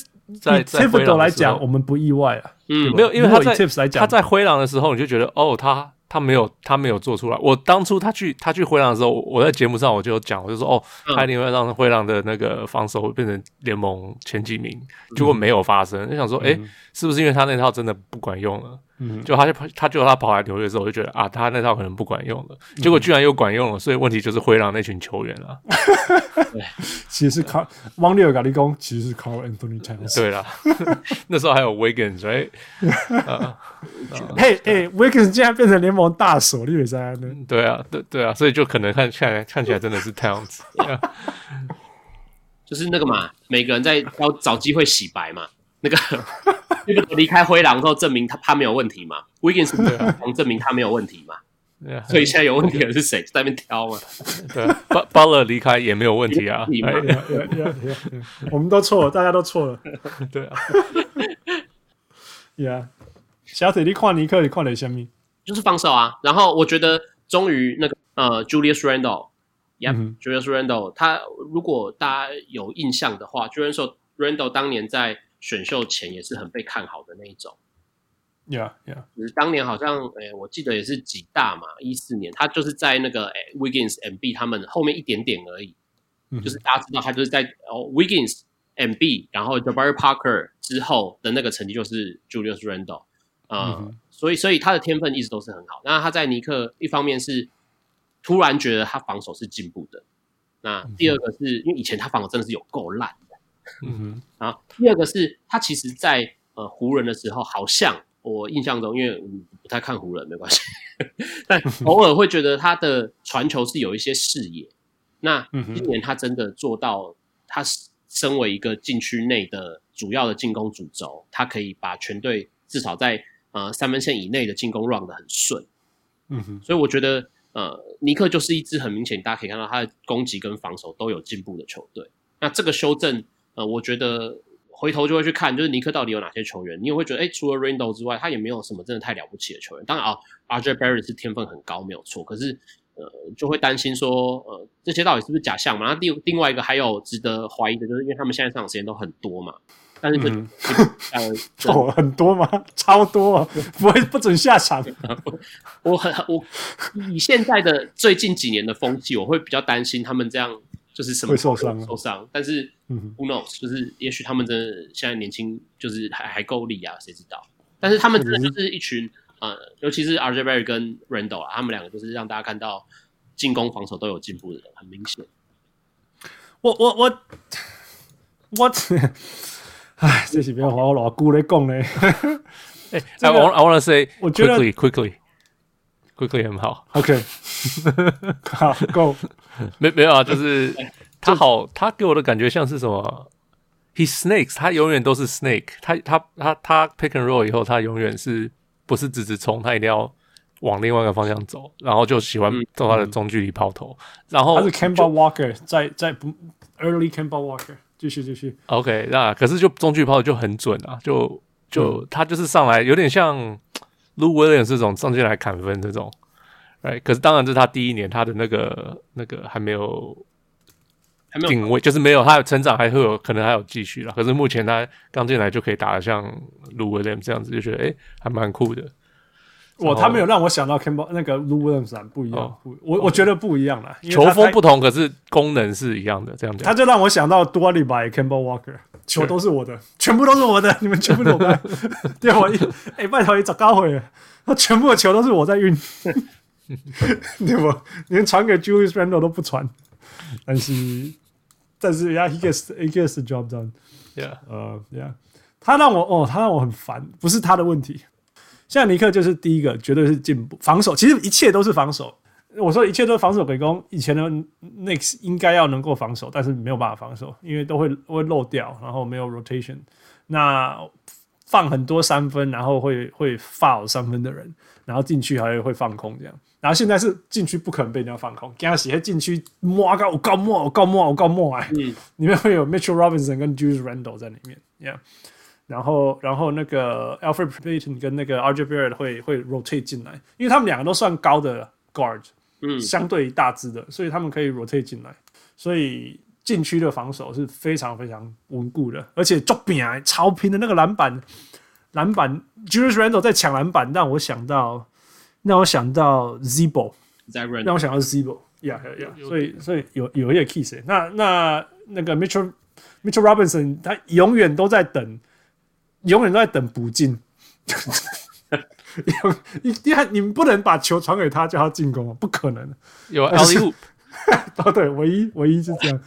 Speaker 1: 在 Thibodeau 来讲，我们不意外啊。
Speaker 3: 嗯，没有，因为他在他在灰狼的时候，你就觉得哦，他他没有他没有做出来。我当初他去他去灰狼的时候，我在节目上我就讲，我就说哦，他一定会让灰狼的那个防守变成联盟前几名。结果没有发生，就想说，哎，是不是因为他那套真的不管用了？就他就他就他跑来纽约的时候，我就觉得啊，他那套可能不管用了。结果居然又管用了，所以问题就是灰狼那群球员啊。
Speaker 1: 其实是卡汪利尔·卡利工，其实是 Karl Anthony Towns。
Speaker 3: 对啦，那时候还有 Wiggins，right？
Speaker 1: 嘿，哎，Wiggins 竟然变成联盟大手，你以为在呢？
Speaker 3: 对啊，对对啊，所以就可能看看来看起来真的是 Towns，
Speaker 2: 就是那个嘛，每个人在要找机会洗白嘛，那个。那 个离开灰狼之后，证明他他没有问题嘛？Wiggins 能证明他没有问题嘛？所以现在有问题的是谁？在那边挑嘛？
Speaker 3: 对，Butler 离开也没有问题啊。
Speaker 1: 我们都错了，大家都错了。
Speaker 3: 对啊。
Speaker 1: Yeah，小腿你看尼克，你看了什么？
Speaker 2: 就是放手啊。然后我觉得终于那个呃，Julius Randle，Yeah，Julius Randle，他如果大家有印象的话，Julius Randle 当年在。选秀前也是很被看好的那一种
Speaker 1: ，Yeah Yeah，
Speaker 2: 就是当年好像，诶、欸，我记得也是几大嘛，一四年他就是在那个诶、欸、Wiggins M B 他们后面一点点而已，嗯、就是大家知道他就是在哦 Wiggins M B，然后 Jabari Parker 之后的那个成绩就是 Julius Randle，呃、嗯，所以所以他的天分一直都是很好。那他在尼克一方面是突然觉得他防守是进步的，那第二个是、嗯、因为以前他防守真的是有够烂。
Speaker 1: 嗯哼，
Speaker 2: 然后第二个是他其实在，在呃湖人的时候，好像我印象中，因为不太看湖人，没关系，但偶尔会觉得他的传球是有一些视野。那今年他真的做到，他身为一个禁区内的主要的进攻主轴，他可以把全队至少在呃三分线以内的进攻 run 得很顺。
Speaker 1: 嗯哼，
Speaker 2: 所以我觉得呃尼克就是一支很明显，大家可以看到他的攻击跟防守都有进步的球队。那这个修正。呃，我觉得回头就会去看，就是尼克到底有哪些球员，你也会觉得，哎，除了 Randle 之外，他也没有什么真的太了不起的球员。当然啊，RJ Barrett 是天分很高，没有错。可是，呃，就会担心说，呃，这些到底是不是假象嘛？那第另外一个还有值得怀疑的，就是因为他们现在上场时间都很多嘛，但是就、嗯、
Speaker 1: 呃，哦，很多吗？超多，不会不准下场。
Speaker 2: 我很我以现在的最近几年的风气，我会比较担心他们这样。就是什么
Speaker 1: 受伤、啊，
Speaker 2: 受伤，但是、嗯、who knows，就是也许他们真的现在年轻，就是还还够力啊，谁知道？但是他们真的就是一群，嗯、呃，尤其是 RJ Barrett 跟 Randall 啊，他们两个就是让大家看到进攻防守都有进步的人，很明显。
Speaker 1: 我我我我，哎，这是不要话我老姑来讲嘞。
Speaker 3: 哎、欸 I，I want I want to say，
Speaker 1: 我觉得
Speaker 3: quickly quickly quickly 很好。
Speaker 1: OK，好，Go。
Speaker 3: 没没有啊，就是他好，他给我的感觉像是什么？He snakes，他永远都是 snake 他。他他他他 pick and roll 以后，他永远是不是直直冲？他一定要往另外一个方向走，然后就喜欢做他的中距离抛投。嗯、然后
Speaker 1: 他是 Kemba Walker，在在不 early Kemba Walker，继续继续。
Speaker 3: OK，那可是就中距离抛投就很准啊，就就、嗯、他就是上来有点像 Lou Williams 这种上进来砍分这种。哎，可是当然这是他第一年，他的那个那个还没有还没有定位，就是没有他的成长，还会有可能还有继续了。可是目前他刚进来就可以打得像 Lou Williams 这样子，就觉得哎，还蛮酷的。
Speaker 1: 我他没有让我想到 Campbell 那个 Lou Williams 不一样，哦、我我觉得不一样了。
Speaker 3: 球风不同，可是功能是一样的。这样子，
Speaker 1: 他就让我想到 Dua Lipa Kemba Walker，球都是我的，全部都是我的，你们全部都我。对，我一哎拜托你找高回，他全部的球都是我在运。对不？连传给 Julius Randle 都不传，但是但是呀，he gets he gets the job done，yeah，呃，yeah，他让我哦，他让我很烦，不是他的问题。现在尼克就是第一个，绝对是进步，防守其实一切都是防守。我说一切都是防守给攻，以前的 Knicks 应该要能够防守，但是没有办法防守，因为都会会漏掉，然后没有 rotation。那放很多三分，然后会会 foul 三分的人，然后进去还会放空这样。然后现在是禁区不可能被人家放空，给他写禁区摸高我高摸我高摸我高摸哎，里面会有 Mitchell Robinson 跟 Julius Randle 在里面，yeah。然后然后那个 Alfred Payton 跟那个 RJ Barrett 会会 rotate 进来，因为他们两个都算高的 guard。嗯，相对大只的，所以他们可以 rotate 进来，所以禁区的防守是非常非常稳固的，而且捉饼啊，超拼的那个篮板，篮板 Julius Randle 在抢篮板，让我想到，让我想到 Z-Bo，让我想到 Z-Bo，yeah yeah yeah，所以所以有有一个 kiss，那那那个 Mitchell Mitchell Robinson 他永远都在等，永远都在等补进。你你你们不能把球传给他叫他进攻啊，不可能。
Speaker 3: 有 alley-oop
Speaker 1: 哦，对，唯一唯一是这样，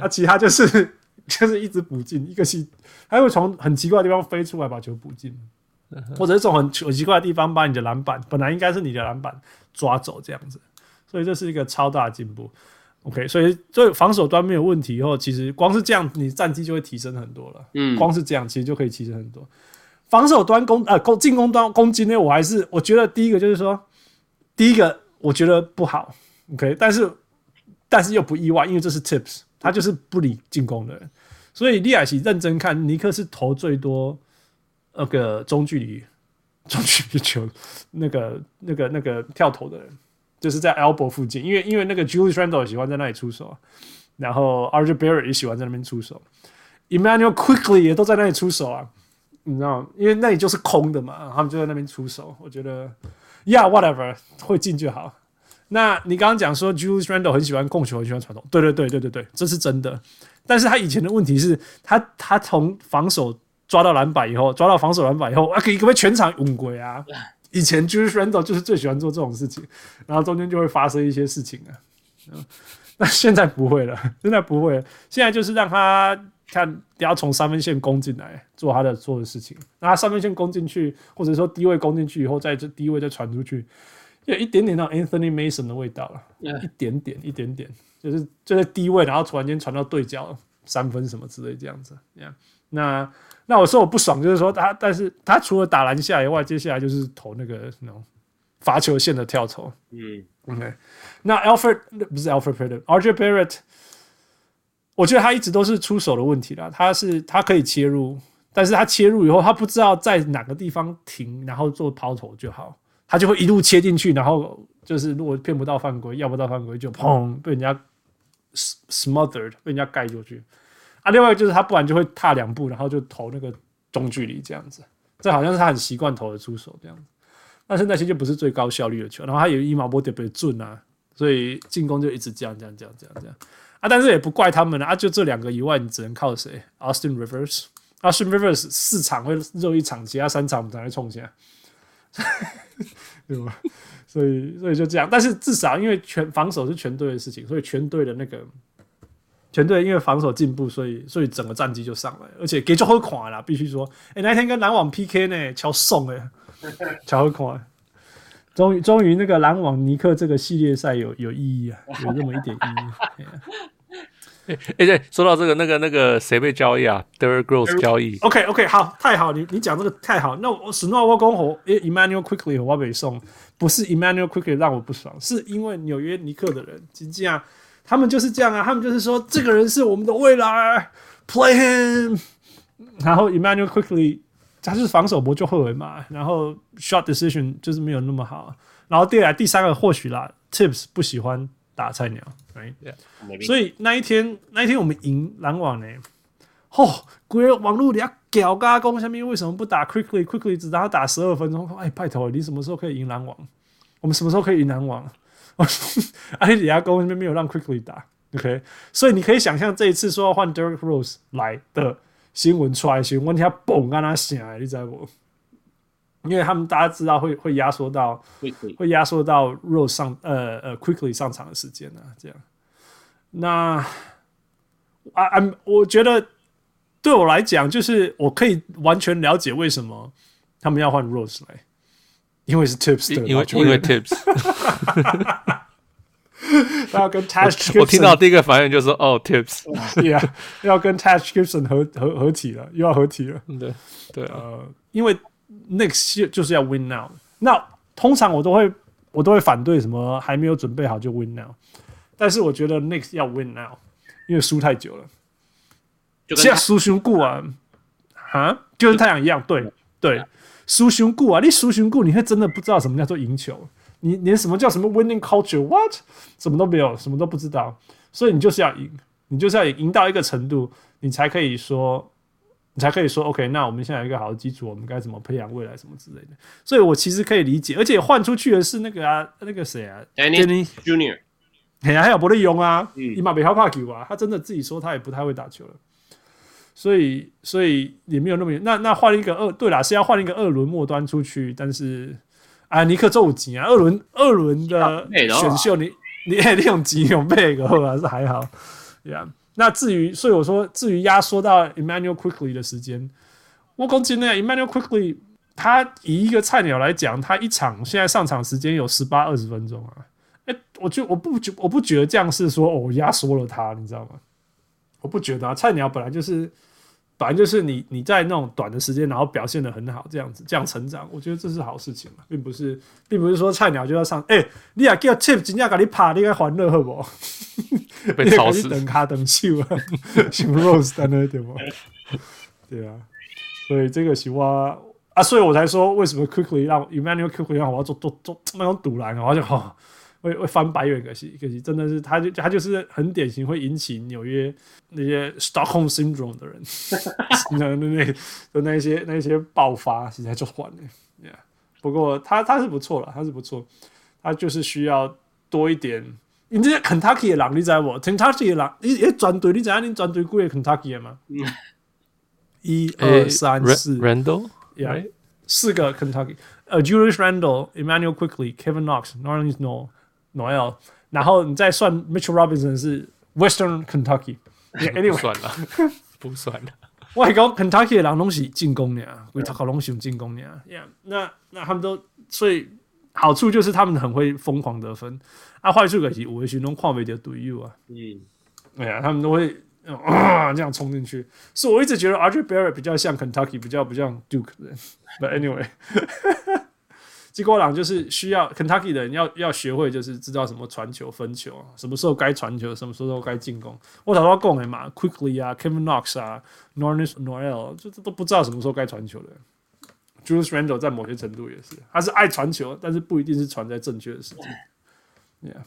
Speaker 1: 啊，其他就是就是一直补进，一个是他会从很奇怪的地方飞出来把球补进，或者是从很很奇怪的地方把你的篮板本来应该是你的篮板抓走这样子，所以这是一个超大的进步。OK，所以这防守端没有问题以后，其实光是这样，你战绩就会提升很多了。嗯，光是这样，其实就可以提升很多。防守端攻呃攻进攻端攻击呢，我还是我觉得第一个就是说，第一个我觉得不好，OK，但是但是又不意外，因为这是 Tips，他就是不理进攻的人，所以利亚奇认真看，尼克是投最多那个中距离中距离球，那个那个那个跳投的人，就是在 elbow 附近，因为因为那个 Julius Randle 喜欢在那里出手，然后 RJ Barrett 也喜欢在那边出手，Emmanuel Quickley 也都在那里出手啊。你知道，因为那里就是空的嘛，他们就在那边出手。我觉得，Yeah，whatever，会进就好。那你刚刚讲说，Julius Randle 很喜欢控球，很喜欢传投，对对对对对对，这是真的。但是他以前的问题是他他从防守抓到篮板以后，抓到防守篮板以后，啊，可以可不可以全场稳归啊？以前 Julius Randle 就是最喜欢做这种事情，然后中间就会发生一些事情啊。那现在不会了，现在不会了，现在就是让他。看，要从三分线攻进来做他的做的事情，那他三分线攻进去，或者说低位攻进去以后，在这低位再传出去，有一点点那种 Anthony Mason 的味道了.一点点，一点点，就是就在低位，然后突然间传到对角三分什么之类这样子。Yeah. 那那我说我不爽，就是说他，但是他除了打篮下以外，接下来就是投那个那种罚球线的跳投。嗯，OK。那 Alfred 不是 Alfred Payton，RJ Barrett。我觉得他一直都是出手的问题啦，他是他可以切入，但是他切入以后，他不知道在哪个地方停，然后做抛投就好，他就会一路切进去，然后就是如果骗不到犯规，要不到犯规就砰被人家 smothered 被人家盖过去啊。另外就是他不然就会踏两步，然后就投那个中距离这样子，这好像是他很习惯投的出手这样子，但是那些就不是最高效率的球，然后他有一毛波特别准啊，所以进攻就一直这样这样这样这样这样。啊，但是也不怪他们啊，就这两个以外，你只能靠谁？Austin Rivers，Austin Rivers 四场会热一场，其他三场我们才会冲下，对吧？所以，所以就这样。但是至少因为全防守是全队的事情，所以全队的那个全队因为防守进步，所以所以整个战绩就上来，而且给就好看了，必须说，哎、欸，那天跟篮网 PK 呢，超送哎，超好看。终于，终于那个篮网尼克这个系列赛有有意义啊，有那么一点意义。
Speaker 3: 哎哎，对，说到这个，那个那个谁被交易啊？Derrick Rose 交易。
Speaker 1: OK OK，好，太好，你你讲这个太好。那我史诺沃公侯，Immanuel Quickley 和我北送，不是 Emmanuel Quickley 让我不爽，是因为纽约尼克的人，就这样，他们就是这样啊，他们就是说这个人是我们的未来，Play him。然后 Immanuel Quickley，他是防守不就后卫嘛，然后 Shot Decision 就是没有那么好。然后第来第三个或许啦，Tips 不喜欢。打菜鸟，right? 所以那一天，那一天我们赢篮网呢。吼、哦，鬼网络里要屌嘎攻下面为什么不打 Quickly？Quickly 只让他打十二分钟。哎，拜托，你什么时候可以赢篮网？我们什么时候可以赢篮网？我说，哎，底下攻下面没有让 Quickly 打，OK？所以你可以想象这一次说要换 Derrick Rose 来的新闻出来，新闻他嘣让他响，你知道不？因为他们大家知道会会压缩到
Speaker 2: Quickly
Speaker 1: 会压缩到 Rose 上呃呃 Quickly 上场的时间呢、啊，这样。那啊啊，我觉得对我来讲，就是我可以完全了解为什么他们要换 Rose 来，因为是 Tips，
Speaker 3: 因为因为 Tips。
Speaker 1: 他要跟 Taj，
Speaker 3: 我听到第一个反应就是哦，Tips，Yeah，
Speaker 1: 要跟 Tash Gibson 合合合体了，又要合体了。
Speaker 3: 对对，
Speaker 1: 呃，因为 Knicks 就是要 Win now。那通常我都会我都会反对什么还没有准备好就 Win now，但是我觉得 Knicks 要 Win now，因为输太久了。现在输熊固啊，哈，就跟太阳一样，对对，输熊固啊，你输熊固，你会真的不知道什么叫做赢球。你连什么叫什么 winning culture，what，什么都没有，什么都不知道，所以你就是要赢，你就是要赢到一个程度，你才可以说，你才可以说，OK，那我们现在有一个好的基础，我们该怎么培养未来什么之类的。所以我其实可以理解，而且换出去的是那个啊，那个谁啊
Speaker 2: ，Danny Junior，
Speaker 1: 哎呀，还有伯利用啊，伊马别好怕球啊，他真的自己说他也不太会打球了，所以所以也没有那么远，那那换一个二，对啦，是要换一个二轮末端出去，但是。啊，尼克周五级啊，二轮二轮的选秀 你，你你你用几用背个还是还好，Yeah。那至于，所以我说，至于压缩到 Immanuel Quickly 的时间，我讲真的，Immanuel Quickly，他以一个菜鸟来讲，他一场现在上场时间有十八二十分钟啊，哎、我就我不觉我不觉得这样是说哦压缩了他，你知道吗？我不觉得啊，菜鸟本来就是。反正就是你你在那种短的时间，然后表现的很好，这样子这样成长，我觉得这是好事情嘛，并不是，并不是说菜鸟就要上。哎、欸，你也叫 Tip 今天给你爬，你该欢乐好不好？
Speaker 3: 被吵死，
Speaker 1: 等卡等秀啊，像 Rose 等那对不？对啊，所以这个是我啊，所以我才说为什么 Quickly 让 Immanuel Quickley 让我要做做做那种赌篮，我就好。会会翻白眼，可惜可惜，真的是他就他就是很典型会引起纽约那些 Stockholm Syndrome 的人，那那的那些那些爆发，实在就换了。Yeah. 不过他他是不错了，他是不错，他就是需要多一点。你这些 Kentucky 的狼，你知道不？Kentucky 的狼，你你转队，你知道你转队几个 Kentucky 的吗？一二三四，Randall，Yeah，四个 Kentucky，呃，Julius Randle，Immanuel Quickley，Kevin Knox，Nerlens Noel。Noel，然后你再算 Mitchell Robinson 是 Western Kentucky，Anyway
Speaker 3: 不算了，不算了。
Speaker 1: 我讲 Kentucky 的人拢是进攻的啊，为他搞拢是进攻的啊。Yeah, 那那他们都所以好处就是他们很会疯狂得分，啊，坏处可是有的时候拢看不到队友啊。嗯，哎呀，他们都会啊这样冲进去，所以我一直觉得 RJ Barrett 比较像 Kentucky，比较不像 Duke 的。But anyway。基哥朗就是需要 Kentucky 的人要要学会，就是知道什么传球、分球，什么时候该传球，什么时候该进攻。我早都要讲的嘛，Quickly 啊，Kevin Knox 啊，Nerlens Noel，这这都不知道什么时候该传球的。Julius Randle 在某些程度也是，他是爱传球，但是不一定是传在正确的时间。Yeah.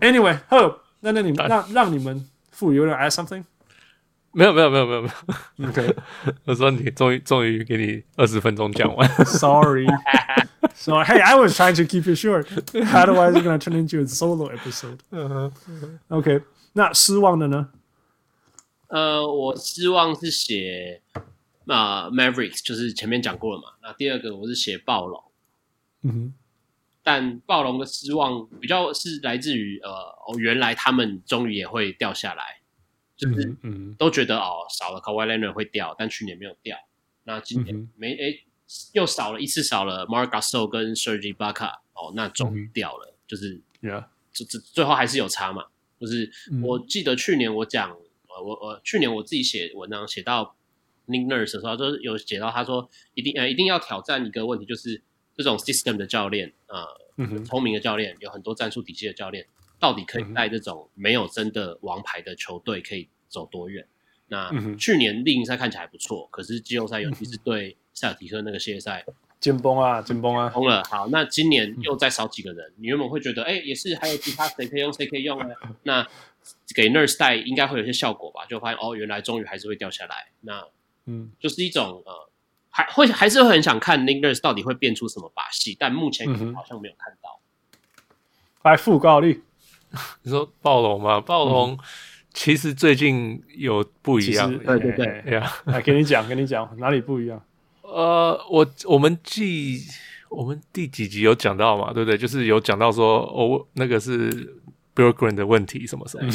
Speaker 1: Anyway，好，那那你们让让你们富有人 add something？
Speaker 3: 没有没有没有没有没有。OK，我说你终于终于给你二十分钟讲完。
Speaker 1: Sorry。So hey, I was trying to keep it short. Otherwise, it's gonna turn into a solo episode. OK，那失望的呢？
Speaker 2: 呃，我失望是写啊、呃、Mavericks，就是前面讲过了嘛。那第二个我是写暴龙。嗯哼。但暴龙的失望比较是来自于呃，哦，原来他们终于也会掉下来，就是嗯，都觉得哦，少了 Kawhi Leonard 会掉，但去年没有掉。那今年没哎。嗯又少了一次，少了 Marc Gasol 跟 Serge Ibaka 哦，那终于掉了，嗯、就是，这这最后还是有差嘛。就是我记得去年我讲，我我去年我自己写文章写到 Nick Nurse 的时候，就是有写到他说一定呃一定要挑战一个问题，就是这种 system 的教练呃，嗯、聪明的教练，有很多战术体系的教练，到底可以带这种没有真的王牌的球队可以走多远？那、嗯、去年例行赛看起来还不错，可是季后赛尤其是对塞尔提克那个系列赛，
Speaker 1: 紧绷啊，紧绷啊，
Speaker 2: 崩了。好，那今年又再少几个人，你原本会觉得，哎、欸，也是还有其他谁可以用，谁可以用呢？那给 Nurse 带应该会有些效果吧？就发现哦，原来终于还是会掉下来。那嗯，就是一种呃，还会还是会很想看 Nick Nurse 到底会变出什么把戏，但目前好像没有看到。
Speaker 1: 来副高率，
Speaker 3: 你说暴龙吗？暴龙。嗯其实最近有不一样，
Speaker 1: 对对对，呀，来给你讲，给你讲哪里不一样？
Speaker 3: 呃，我我们记我们第几集有讲到嘛，对不对？就是有讲到说哦，那个是 Bjorkgren 的问题什么什么。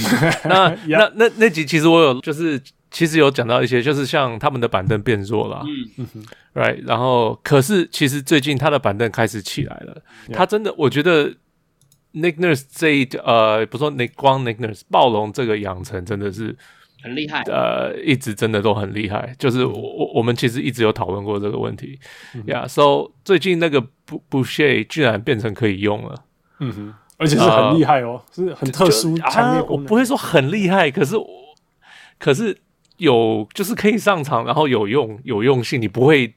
Speaker 3: 那 那那那集其实我有就是其实有讲到一些，就是像他们的板凳变弱了，嗯嗯，right。然后可是其实最近他的板凳开始起来了，他真的我觉得。Nick Nurse 这一呃，不说 Nick 光 Nick Nurse 暴龙这个养成真的是
Speaker 2: 很厉害，
Speaker 3: 呃，一直真的都很厉害。就是我我我们其实一直有讨论过这个问题，呀、嗯 yeah,，So 最近那个 Boucher 居然变成可以用了，
Speaker 1: 嗯哼，而且是很厉害哦，呃、是很特殊强烈、啊。
Speaker 3: 我不会说很厉害，可是我可是有就是可以上场，然后有用有用性，你不会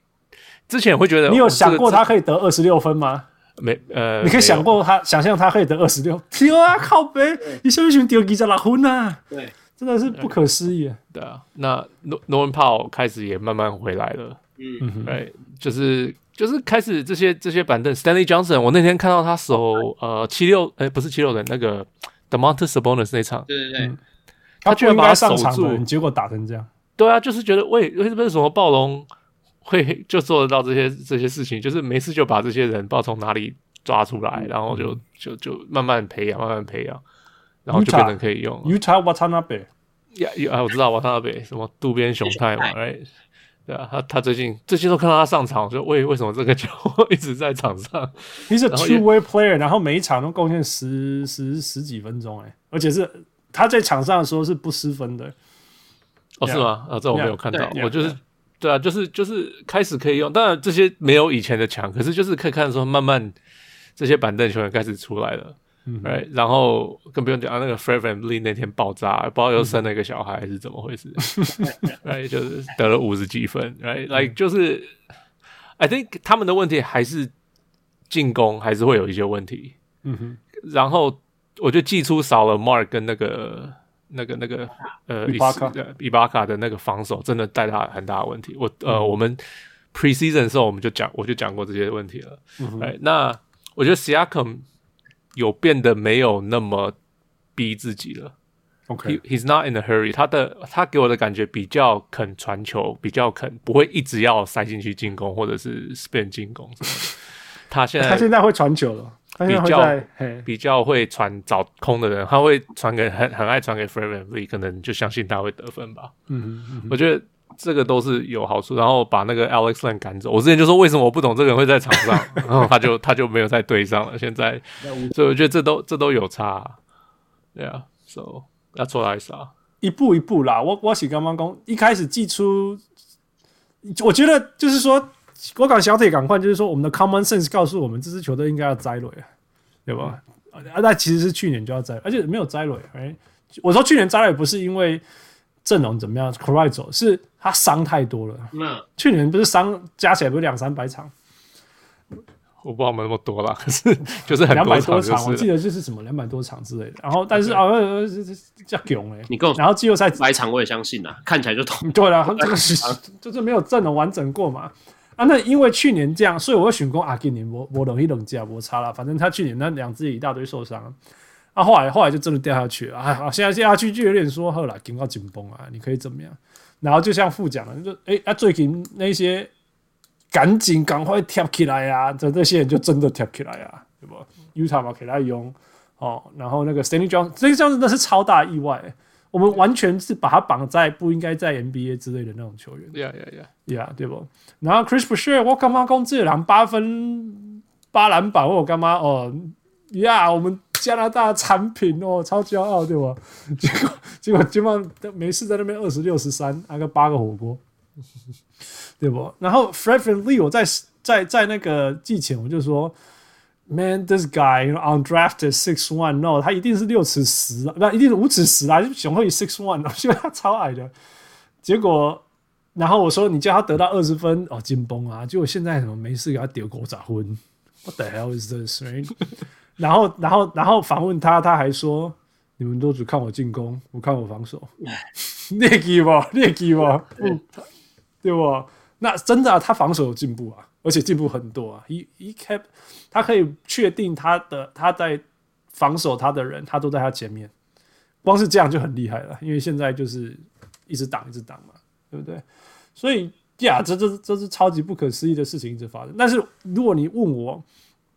Speaker 3: 之前会觉得
Speaker 1: 你有想过他可以得二十六分吗？
Speaker 3: 没呃，
Speaker 1: 你可以想过他想象他可以得二十六，天啊靠北，你下面选丢几只老分啊？
Speaker 2: 对，
Speaker 1: 真的是不可思议。
Speaker 3: 对啊，那 Norman Powell 开始也慢慢回来了，
Speaker 2: 嗯，
Speaker 3: 对，就是就是开始这些这些板凳，Stanley Johnson，我那天看到他守呃七六，哎不是七六人那个 The Monte Sabonis 那场，
Speaker 2: 对对对，
Speaker 1: 他居然把他守住，结果打成这样。
Speaker 3: 对啊，就是觉得为为为什么暴龙？会 就做得到这些这些事情，就是没事就把这些人不知道从哪里抓出来，然后就就就慢慢培养，慢慢培养，然后就变成可以用。
Speaker 1: Yuta Watanabe，
Speaker 3: 呀，啊，我知道 Watanabe 什么渡边雄太嘛，哎，对啊，他他最近最近都看到他上场，就为为什么这个球一直在场上
Speaker 1: ？He's a two-way player，然后每一场都贡献十十十几分钟，哎，而且是他在场上的时候是不失分的。
Speaker 3: 哦，是吗？啊，这我没有看到，我就是。对啊，就是就是开始可以用，当然这些没有以前的强，可是就是可以看说慢慢这些板凳球员开始出来了，嗯，right? 然后更不用讲那个 Fred VanVleet 那天爆炸，不知道又生了一个小孩还是怎么回事，，right，，就是得了五十几分，right，like 就是 I think 他们的问题还是进攻还是会有一些问题，
Speaker 1: 嗯哼，
Speaker 3: 然后我就寄出少了 Mark 跟那个。那个那个呃，伊巴卡伊巴卡的那个防守真的带他很大的问题。我呃，嗯、我们 preseason 的时候我们就讲，我就讲过这些问题了。
Speaker 1: 嗯、
Speaker 3: 哎，那我觉得 Siakam 有变得没有那么逼自己了。
Speaker 1: OK，He,
Speaker 3: he's not in a hurry。他的他给我的感觉比较肯传球，比较肯不会一直要塞进去进攻或者是 spin 进攻。他现在
Speaker 1: 他现在会传球了。
Speaker 3: 比较比较会传找空的人，他会传给很很爱传给 Fred VanVleet，可能就相信他会得分吧。
Speaker 1: 嗯，嗯
Speaker 3: 我觉得这个都是有好处。然后把那个 Alex Len 赶走，我之前就说为什么我不懂这个人会在场上，然后他就他就没有在队上了。现在，所以我觉得这都这都有差。对啊，So that's what I saw。
Speaker 1: 一步一步啦，我我是刚刚讲，一开始寄出，我觉得就是说。我讲小腿赶快，就是说我们的 common sense 告诉我们，这支球队应该要摘垒，对吧？啊，那其实是去年就要摘，而且没有摘垒。哎，我说去年摘垒不是因为阵容怎么样，Kawhi 走，是他伤太多了。
Speaker 2: 那
Speaker 1: 去年不是伤加起来不是两三百场？
Speaker 3: 我不知道有没有那么多啦，可是 就是两百多场，
Speaker 1: 我记得就是什么两百多场之类的。然后但是啊，这样囧哎，
Speaker 2: 你够，
Speaker 1: 然后季后赛
Speaker 2: 百场我也相信啊，看起来就同
Speaker 1: 对了，这个是就是没有阵容完整过嘛。啊，那因为去年这样，所以我会选攻阿今年我我冷一冷价我差了，反正他去年那两只一大堆受伤，啊，后来后来就真的掉下去了啊，现在掉下去就有点说后来警告紧绷啊，你可以怎么样？然后就像副讲的，就哎、欸、啊，最近那些赶紧赶快跳起来呀、啊，这这些人就真的跳起来呀、啊，对不？Utah 嘛给他用哦，然后那个 Stanley Johnson，Stanley Johnson 那是超大意外、欸。我们完全是把他绑在不应该在 NBA 之类的那种球员。
Speaker 3: Yeah, yeah,
Speaker 1: yeah, yeah，对不？然后 Chris Boucher，我干嘛攻这两八分八篮板？我干嘛哦？Yeah，，我们加拿大产品哦，超骄傲，对吧？结果结果基本上没事在那边二十六十三，拿个八个火锅，对不？然后 Fred VanVleet，我在在在那个季前我就说。Man, this guy, you know, undrafted six one, no，他一定是六尺十，那一定是五尺十啊，就想会 six one，我觉得他超矮的。结果，然后我说你叫他得到二十分哦，紧绷啊。结果现在什么没事给他丢狗杂昏，What the hell is this? right? 然后，然后，然后访问他，他还说你们都只看我进攻，不看我防守。劣机吧，劣机吧，嗯，对不？那真的啊，他防守有进步啊。而且进步很多啊！He he kept，他可以确定他的他在防守他的人，他都在他前面。光是这样就很厉害了，因为现在就是一直挡一直挡嘛，对不对？所以呀，这这这是超级不可思议的事情一直发生。但是如果你问我，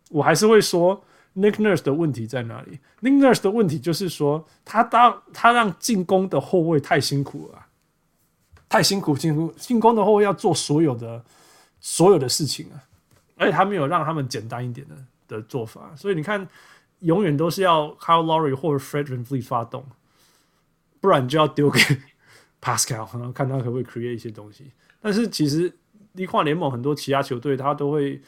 Speaker 1: 我还是会说 Nick Nurse 的问题在哪里？Nick Nurse 的问题就是说，他当他让进攻的后卫太辛苦了，太辛苦，进攻进攻的后卫要做所有的所有的事情啊，而且他没有让他们简单一点的的做法，所以你看，永远都是要 Kyle Lowry 或者 Fred VanVleet 发动，不然就要丢给 Pascal，然后看他可不可以 create 一些东西。但是其实，一跨联盟很多其他球队，他都会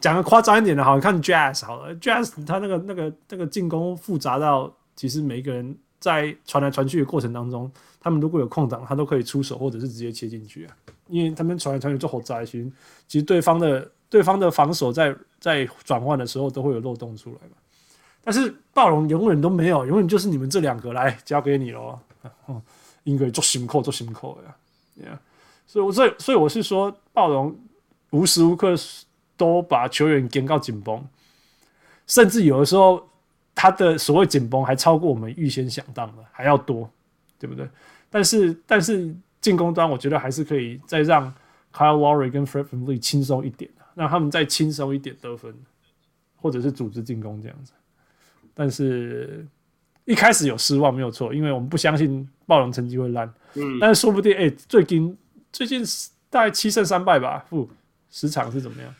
Speaker 1: 讲个夸张一点的，好，你看 Jazz 好了，Jazz 他那个那个那个进攻复杂到，其实每一个人在传来传去的过程当中，他们如果有空档，他都可以出手，或者是直接切进去啊。因为他们传来传去做好灾其实其实对方的对方的防守在在转换的时候都会有漏洞出来嘛。但是暴龙永远都没有，永远就是你们这两个来交给你喽。应该做辛苦做辛苦呀。Yeah. 所以，我所以，所以我是说，暴龙无时无刻都把球员紧到紧绷，甚至有的时候，他的所谓紧绷还超过我们预先想到的还要多，对不对？但是，但是进攻端，我觉得还是可以再让 Kyle Lowry 跟 Fred VanVleet 轻松一点，让他们再轻松一点得分，或者是组织进攻这样子。但是一开始有失望没有错，因为我们不相信暴龙成绩会烂。嗯，但是说不定，哎、欸，最近最近大概七胜三败吧，负十场是怎么样？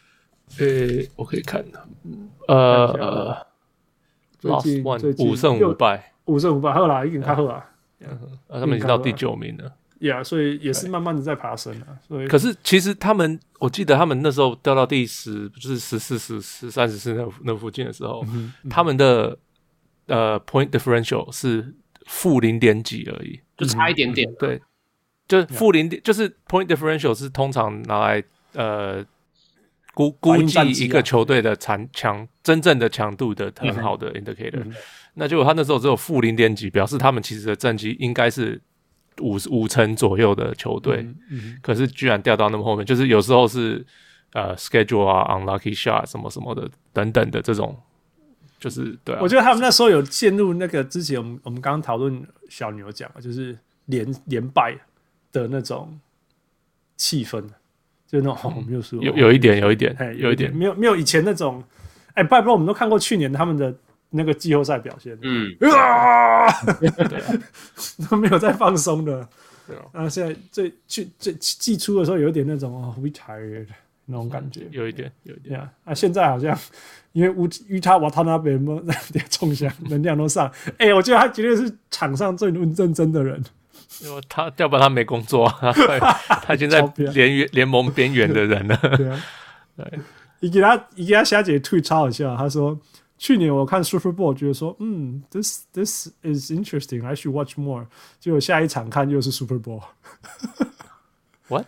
Speaker 3: 呃、欸，我可以看的，呃，
Speaker 1: 最近五
Speaker 3: 胜五败，
Speaker 1: 五胜五败，好啦，已经太好了，
Speaker 3: 他们已经到第九名了，
Speaker 1: 呀，所以也是慢慢的在爬升了。所以，
Speaker 3: 可是其实他们，我记得他们那时候掉到第十，就是十四、十十三、十四那那附近的时候，嗯嗯、他们的呃 point differential 是负零点几而已。
Speaker 2: 就差一点点，
Speaker 3: 嗯、对，就负零点，就是 point differential 是通常拿来呃估估计一个球队的强强真正的强度的很好的 indicator。嗯、那结果他那时候只有负零点几，表示他们其实的战绩应该是五五成左右的球队，嗯嗯、可是居然掉到那么后面，就是有时候是呃 schedule 啊 unlucky shot 什么什么的等等的这种。就是对、啊，
Speaker 1: 我觉得他们那时候有陷入那个之前我们我们刚刚讨论小牛讲的，就是连连败的那种气氛，就那种、嗯哦、没有输，
Speaker 3: 有有一点有一
Speaker 1: 点，哎，有一点。没有没有以前那种，哎，拜不，我们都看过去年他们的那个季后赛表现，嗯，啊，都没有在放松的，对啊，然后现在最去最季初的时候有一点那种哦，we tired 那种感觉，
Speaker 3: 有一点有一点，
Speaker 1: 啊，现在好像。因为乌于他瓦他那边嘛，那点冲向能量都上，哎、欸，我觉得他绝对是场上最认真真的人。
Speaker 3: 因为他要不然他没工作，他已经在联联盟边缘的人了。对啊，
Speaker 1: 对，你给他，你给他霞姐退超好笑。他说去年我看 Super Bowl，觉得说嗯，this this is interesting，I should watch more。结果下一场看又是 Super Bowl。
Speaker 3: What？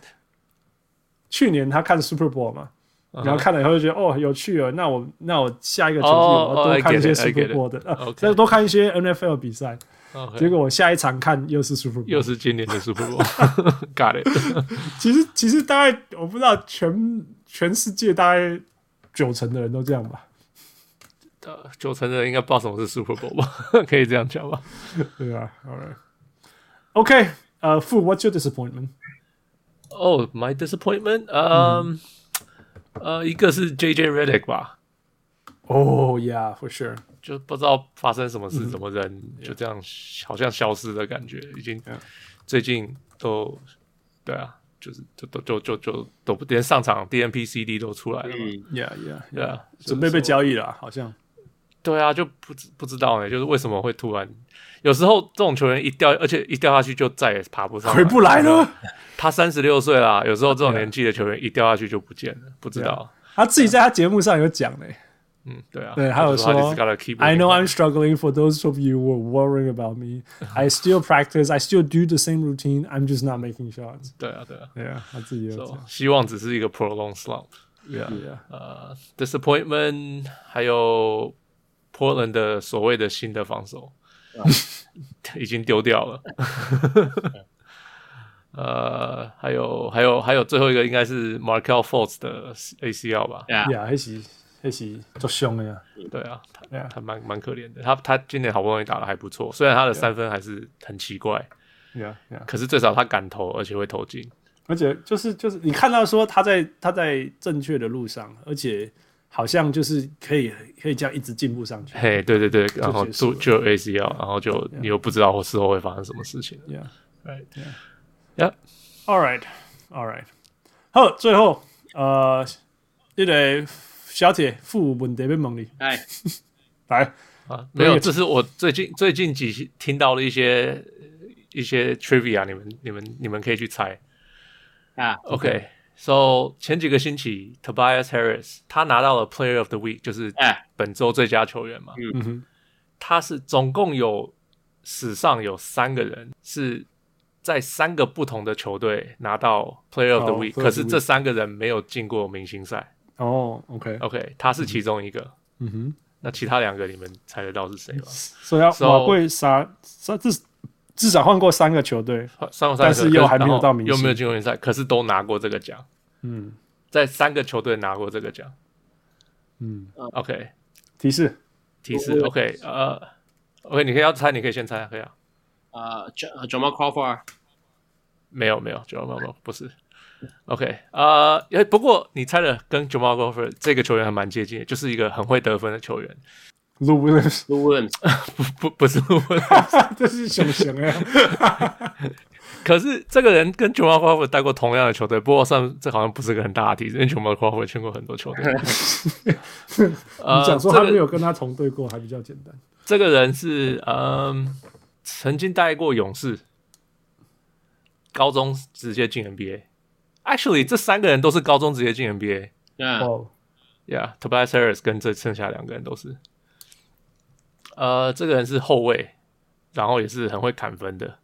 Speaker 1: 去年他看 Super Bowl 嘛？然后看了以后就觉得哦有趣哦，那我那我下一个球季我要多看一些 Super Bowl 的，再多看一些 NFL 比赛。结果我下一场看又是 Super
Speaker 3: 又是今年的 Super Bowl，Got it。
Speaker 1: 其实其实大概我不知道全全世界大概九成的人都这样吧。
Speaker 3: 呃，九成的人应该不知道什么是 Super Bowl 吧？可以这样讲吧？
Speaker 1: 对啊，Alright。OK，呃，Fu，What's your disappointment？Oh,
Speaker 3: my disappointment. Um. 呃，一个是 J J Redick 吧。
Speaker 1: 哦、oh,，Yeah，for sure。
Speaker 3: 就不知道发生什么事，怎么人就这样好像消失的感觉，已经最近都对啊，就是就都就就就都不连上场 D N P C D 都出来了嘛。
Speaker 1: Yeah，Yeah，Yeah，准备被交易了，好像。
Speaker 3: 对啊，就不知不知道呢，就是为什么会突然，有时候这种球员一掉，而且一掉下去就再也爬不上来，
Speaker 1: 回不来了。
Speaker 3: 他三十六岁了，有时候这种年纪的球员一掉下去就不见了，不知道。
Speaker 1: 他自己在他节目上有讲嘞，
Speaker 3: 嗯，对啊，
Speaker 1: 对，还有说，I know I'm struggling for those of you who are worrying about me. I still practice, I still do the same routine. I'm just not making shots.
Speaker 3: 对啊，对啊，
Speaker 1: 对啊，他自己有讲，
Speaker 3: 希望只是一个 prolonged slump。Yeah，呃，disappointment，还有。波伦的所谓的新的防守，已经丢掉了。呃，还有还有还有最后一个应该是 Markelle Fultz 的 ACL 吧？
Speaker 1: 呀，还是 还是做凶的呀？
Speaker 3: 对啊，他他蛮蛮可怜的。他他今年好不容易打的还不错，虽然他的三分还是很奇怪。可是最少他敢投，而且会投进。
Speaker 1: 而且就是就是你看到说他在他在正确的路上，而且好像就是可以可以这样一直进步上去。
Speaker 3: 嘿，对对对，然后就就 ACL，然后就你又不知道事后会发生什么事情。
Speaker 1: Yeah，right，yeah，yeah，all right，all right。好，最后呃，一个小铁副问题要问你，
Speaker 2: 哎，
Speaker 1: 来
Speaker 3: 啊，没有，这是我最近最近几听到的一些一些 trivia，你们你们你们可以去猜。
Speaker 2: 啊
Speaker 3: ，OK，So、okay. 前几个星期，Tobias Harris 他拿到了 Player of the Week，就是本周最佳球员嘛。
Speaker 1: 嗯哼，
Speaker 3: 他是总共有史上有三个人是在三个不同的球队拿到 Player of the Week，、oh, 可是这三个人没有进过明星赛。
Speaker 1: 哦、
Speaker 3: okay. 他是其中一个。
Speaker 1: 嗯哼，
Speaker 3: 那其他两个你们猜得到是谁吗？
Speaker 1: 所以要马贵杀杀至。至少换过三个球队，三个但是又还没有到明星，
Speaker 3: 又没有进入联赛，可是都拿过这个奖。
Speaker 1: 嗯，
Speaker 3: 在三个球队拿过这个奖。
Speaker 1: 嗯
Speaker 3: ，OK，
Speaker 1: 提示
Speaker 3: 提示，OK，呃，OK，你可以要猜，你可以先猜，可以啊。
Speaker 2: 呃，Jamal Crawford，
Speaker 3: 没有没有，Jamal Crawford 不是。OK，呃，不过你猜的跟 Jamal Crawford 这个球员还蛮接近，就是一个很会得分的球员。
Speaker 1: Lou Williams，Lou
Speaker 2: Williams，
Speaker 3: 不不不是 Lou Williams，
Speaker 1: 这是熊熊呀。
Speaker 3: 可是这个人跟 Jamal Crawford 带过同样的球队，不过算这好像不是个很大的题，因为 Jamal Crawford 去过很多球队。
Speaker 1: 你讲说他没有跟他同队过，还比较简单。
Speaker 3: 这个人是嗯，曾经带过勇士，高中直接进 NBA。Actually，这三个人都是高中直接进 NBA。Yeah，Yeah，Tobias Harris 跟这剩下两个人都是。呃，这个人是后卫，然后也是很会砍分的。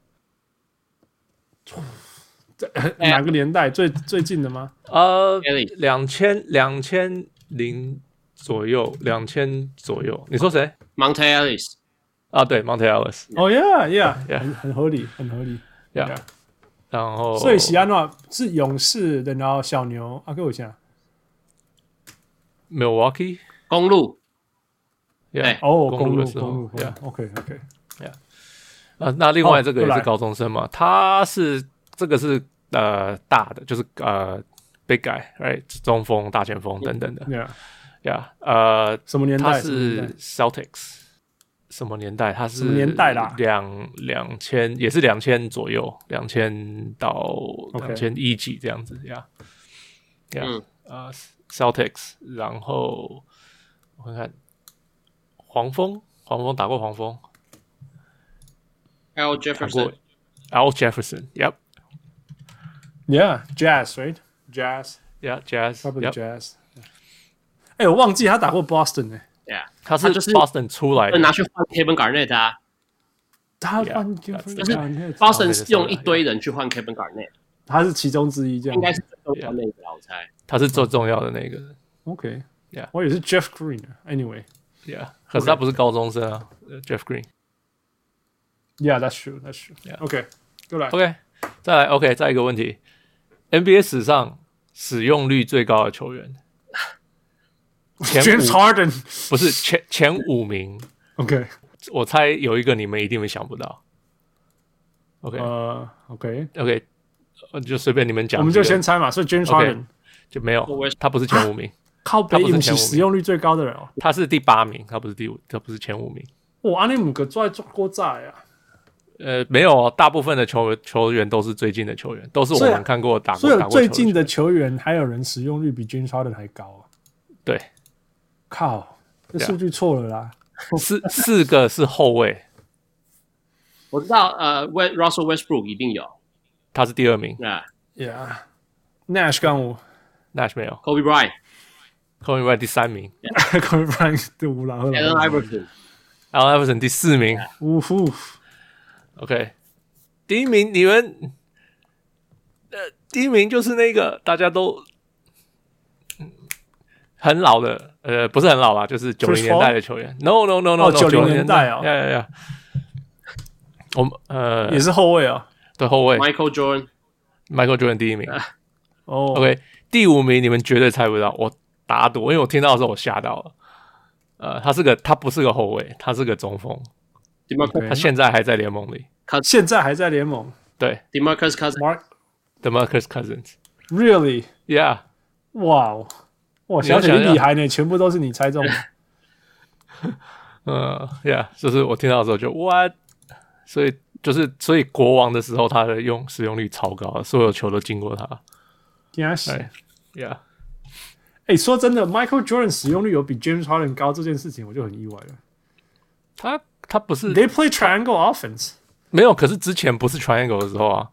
Speaker 1: 在 哪个年代？最最近的吗？
Speaker 3: 呃，两千两千零左右，两千左右。你说谁
Speaker 2: ？Monta Ellis。
Speaker 3: 啊，对，Monta Ellis。
Speaker 1: 哦，Yeah，Yeah，很很合理，很合理。
Speaker 3: Yeah。然后，
Speaker 1: 所以西安诺是勇士的，然后小牛啊，给我讲。
Speaker 3: Milwaukee
Speaker 2: 公路。
Speaker 3: 对，
Speaker 1: 哦，
Speaker 3: 公路的时候
Speaker 1: ，Yeah，OK，OK，Yeah，
Speaker 3: 啊，那另外这个也是高中生嘛，他是这个是呃大的，就是呃 big guy，right，中锋、大前锋等等的，Yeah，Yeah，呃，
Speaker 1: 什么年代？
Speaker 3: 他是 Celtics，什么年代？他是
Speaker 1: 年代啦？
Speaker 3: 两两千也是两千左右，两千到两千一几这样子，Yeah，Yeah，呃，Celtics，然后我看看。黄蜂，黄蜂打过黄蜂。
Speaker 2: Al Jefferson，Al
Speaker 1: Jefferson，Yep，Yeah，Jazz，right，Jazz，Yeah，Jazz，Probably Jazz。哎，我忘记他打过 Boston 呢。
Speaker 2: Yeah，
Speaker 3: 他是 Boston 出来的，
Speaker 2: 拿去换 Kevin Garnett 啊。
Speaker 1: 他换 Kevin Garnett。
Speaker 2: Boston 是用一堆人去换 Kevin Garnett，
Speaker 1: 他是其中之一，这样
Speaker 2: 应该是最重要的那个，我猜。
Speaker 3: 他是最重要的那个。
Speaker 1: OK，Yeah，我也是 Jeff Green。Anyway。
Speaker 3: Yeah，可是他不是高中生啊，Jeff Green。
Speaker 1: Yeah，that's true，that's true。OK，又来。
Speaker 3: OK，再来。OK，再一个问题：NBA 史上使用率最高的球员
Speaker 1: ，James Harden
Speaker 3: 不是前前五名。
Speaker 1: OK，
Speaker 3: 我猜有一个你们一定会想不到。OK，
Speaker 1: 呃，OK，OK，
Speaker 3: 就随便你们讲，
Speaker 1: 我们就先猜嘛。所以 James Harden
Speaker 3: 就没有，他不是前五名。
Speaker 1: 靠北引起使用率最高的人哦，
Speaker 3: 他是第八名，他不是第五，他不是前五名。
Speaker 1: 哇，阿尼姆格在做过在啊？
Speaker 3: 呃，没有，大部分的球球员都是最近的球员，都是我们看过打过。
Speaker 1: 所以最近的球员还有人使用率比 James Harden 还高啊？
Speaker 3: 对，
Speaker 1: 靠，这数据错了啦。
Speaker 3: 四四个是后卫，
Speaker 2: 我知道，呃，Russell Westbrook 一定有，
Speaker 3: 他是第二名。
Speaker 1: Yeah，Yeah，Nash 刚五
Speaker 3: ，Nash 没有
Speaker 2: ，Kobe Bryant。
Speaker 3: Kobe Bryant 第三名
Speaker 1: ，Kobe Bryant 第五了
Speaker 2: ，Allen
Speaker 3: Iverson，Allen Iverson 第四名，
Speaker 1: 呜呼
Speaker 3: ，OK，第一名你们，呃，第一名就是那个大家都很老的，呃，不是很老吧，就是九零年代的球员，No No No No，
Speaker 1: 九零年代啊，
Speaker 3: 呀呀呀，我们呃
Speaker 1: 也是后卫啊，
Speaker 3: 对后卫
Speaker 2: ，Michael Jordan，Michael
Speaker 3: Jordan 第一名，哦，OK，第五名你们绝对猜不到，我。打赌，因为我听到的时候我吓到了。呃，他是个，他不是个后卫，他是个中锋。
Speaker 2: Okay.
Speaker 3: 他现在还在联盟里，
Speaker 1: 他现在还在联盟。
Speaker 3: 对
Speaker 2: ，Demarcus Cousins。
Speaker 3: DeMarcus Cousins。
Speaker 1: Really？Yeah。哇小，小铁你厉害呢，全部都是你猜中的。
Speaker 3: 嗯，Yeah，就是我听到的时候就 What？所以就是所以国王的时候，他的用使用率超高，所有球都经过他。
Speaker 1: Yes，Yeah。哎，说真的，Michael Jordan 使用率有比 James Harden 高这件事情，我就很意外了。
Speaker 3: 他他不是
Speaker 1: They play triangle offense，
Speaker 3: 没有，可是之前不是 triangle 的时候啊，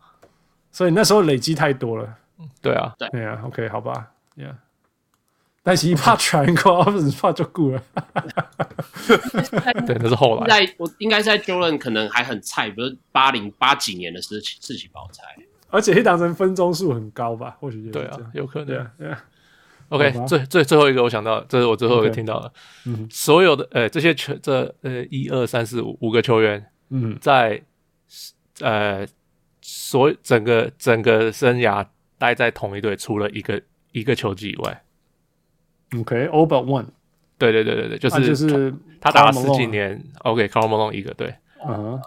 Speaker 1: 所以那时候累积太多了。
Speaker 3: 对啊，
Speaker 1: 对啊，OK，好吧，Yeah。但是一怕 triangle offense 怕就过了。
Speaker 3: 对，那是后来。
Speaker 2: 在我应该在 Jordan 可能还很菜，不是八零八几年的事情，事情宝菜。
Speaker 1: 而且黑当成分钟数很高吧？或许
Speaker 3: 对啊，有可能。对
Speaker 1: 啊。
Speaker 3: OK，最最最后一个我想到，这是我最后一个听到的。嗯，所有的呃这些球，这呃一二三四五五个球员，嗯，在呃所整个整个生涯待在同一队，除了一个一个球季以外。
Speaker 1: OK，all but one。
Speaker 3: 对对对对对，就是就是他打了十几年。OK，Carl Malone 一个对。
Speaker 1: 嗯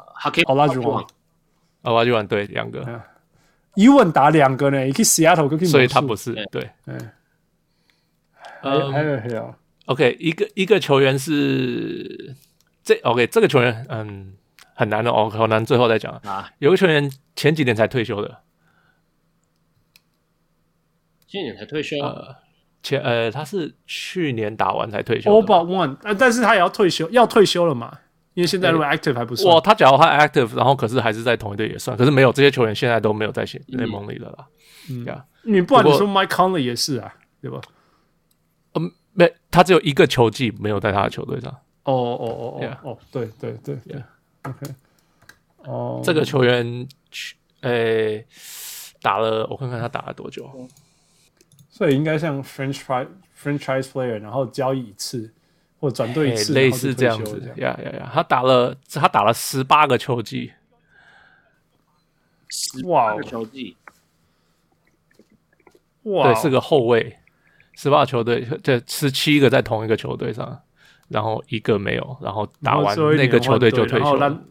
Speaker 1: ，Olajuwon，Olajuwon
Speaker 3: 对两个。
Speaker 1: Ewing 打两个呢，一个 Seattle，
Speaker 3: 所以他不是对。
Speaker 1: 还还有还有
Speaker 3: ，OK，一个一个球员是这 OK，这个球员嗯很难的哦，好难，最后再讲啊。有个球员前几年才退休的，
Speaker 2: 今年才退休。
Speaker 3: 呃，前呃他是去年打完才退休。
Speaker 1: All but one，呃，但是他也要退休，要退休了嘛？因为现在如果 active 还不算。
Speaker 3: 哇，他假如他 active，然后可是还是在同一队也算，可是没有这些球员现在都没有在联盟里了啦。嗯，呀，
Speaker 1: 你不管你说 Mike Conley 也是啊，对吧？
Speaker 3: 嗯，没，他只有一个球季没有在他的球队上。
Speaker 1: 哦哦哦哦哦，对对对，OK。哦，
Speaker 3: 这个球员去，诶，打了，我看看他打了多久。
Speaker 1: 所以应该像 franchise franchise player，然后交易一次或转队一次，
Speaker 3: 类似这样子。呀呀呀，他打了他打了十八个球季。
Speaker 2: 哇，球季。
Speaker 3: 哇，对，是个后卫。十八球队，这十七个在同一个球队上，然后一个没有，然后打完那个球队就退休了。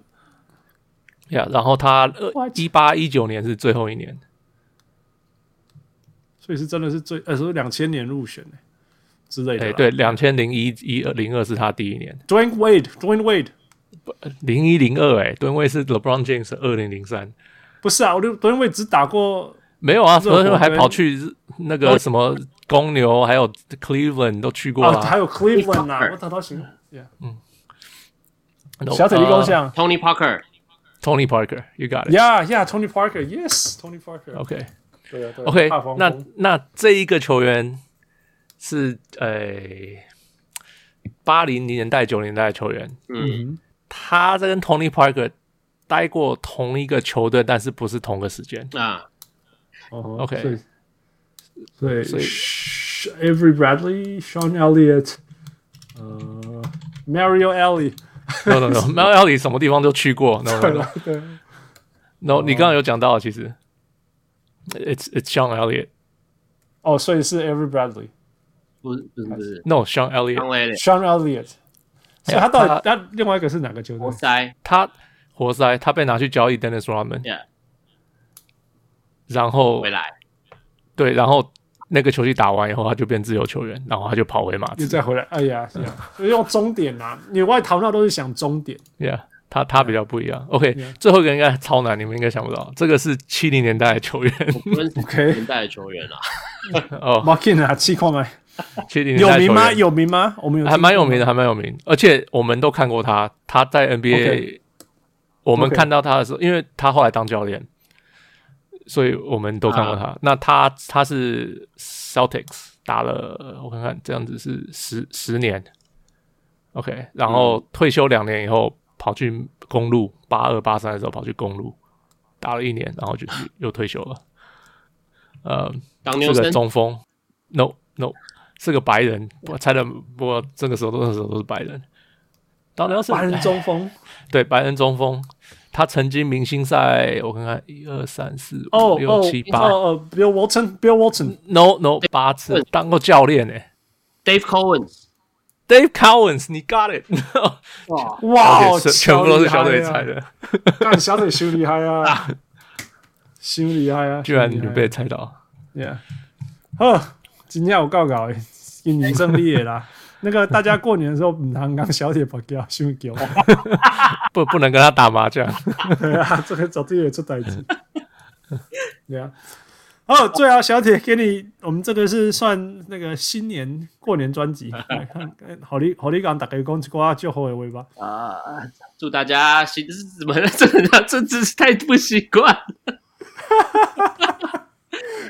Speaker 3: 呀，然后他一八一九年是最后一年，
Speaker 1: 所以是真的是最呃，是两千年入选的之类的。
Speaker 3: 对，两千零一一二零二是他第一年。
Speaker 1: Dwyane Wade，Dwyane Wade，
Speaker 3: 零一零二哎，Dwyane Wade 是 LeBron James 二零零三。
Speaker 1: 不是啊，我 Dwyane Wade 只打过。
Speaker 3: 没有啊，所以还跑去那个什么公牛，还有 Cleveland 都去过啊，
Speaker 1: 还有 Cleveland 啊，我找到行。嗯，小腿立功像
Speaker 2: Tony Parker，Tony
Speaker 3: Parker，You got
Speaker 1: it，Yeah，Yeah，Tony Parker，Yes，Tony Parker，OK，
Speaker 3: 对啊，OK，那那这一个球员是呃八零年代九零年代的球员，嗯，他在跟 Tony Parker 待过同一个球队，但是不是同个时间啊。
Speaker 1: 哦，OK，所以所以 Avery Bradley，Sean Elliott，呃，Mario Ellie。
Speaker 3: no no no，Mario Elie 什么地方都去过，No No No，No，你刚刚有讲到，其实，It's It's Sean Elliott，
Speaker 1: 哦，所以是 Every Bradley，
Speaker 2: 不是不是
Speaker 3: ，No，Sean Elliott，Sean
Speaker 1: Elliott，所以他到底他另外一个是哪个球队？
Speaker 2: 活塞，
Speaker 3: 他活塞，他被拿去交易 Dennis Rodman。然后
Speaker 2: 回来，
Speaker 3: 对，然后那个球季打完以后，他就变自由球员，然后他就跑回马刺，
Speaker 1: 又再回来。哎呀，是啊，用终点啊，你外逃那都是想终点。
Speaker 3: Yeah，他他比较不一样。OK，最后一个应该超难，你们应该想不到，这个是七零年代的球员。
Speaker 1: OK，
Speaker 2: 年代的球员啊。
Speaker 3: 哦
Speaker 1: ，Markin 啊，七矿麦，
Speaker 3: 七零年代
Speaker 1: 有名吗？有名吗？我们有
Speaker 3: 还蛮有名的，还蛮有名，而且我们都看过他，他在 NBA，我们看到他的时候，因为他后来当教练。所以我们都看过他。啊、那他他是 Celtics 打了，我看看这样子是十十年，OK。然后退休两年以后，跑去公路，八二八三的时候跑去公路打了一年，然后就 又退休了。呃，是个中锋，No No，是个白人。我猜的，不过这个时候那时候都是白人。当年是
Speaker 1: 白人中锋，
Speaker 3: 对，白人中锋。他曾经明星赛，我看看，一二三四五六七八，
Speaker 1: 哦，Bill Walton，Bill Walton，No
Speaker 3: No，八次当过教练诶
Speaker 2: ，Dave
Speaker 3: Cowens，Dave Cowens，你 got it，
Speaker 1: 哇 哇，
Speaker 3: 全部都是小腿猜的，
Speaker 1: 干小腿修厉害啊，修厉害啊！
Speaker 3: 居然你被猜到
Speaker 1: ，Yeah，好，今天我告告，今年胜利啦。那个大家过年的时候，唔通讲小铁不叫，先叫，
Speaker 3: 不不能跟他打麻将。
Speaker 1: 对啊，这个绝对会出代志。对啊，哦，最后小铁给你，我们这个是算那个新年过年专辑，好利好利港大家讲一句祝福的话吧。
Speaker 2: 啊，祝大家新怎么了？这这这真是太不习惯。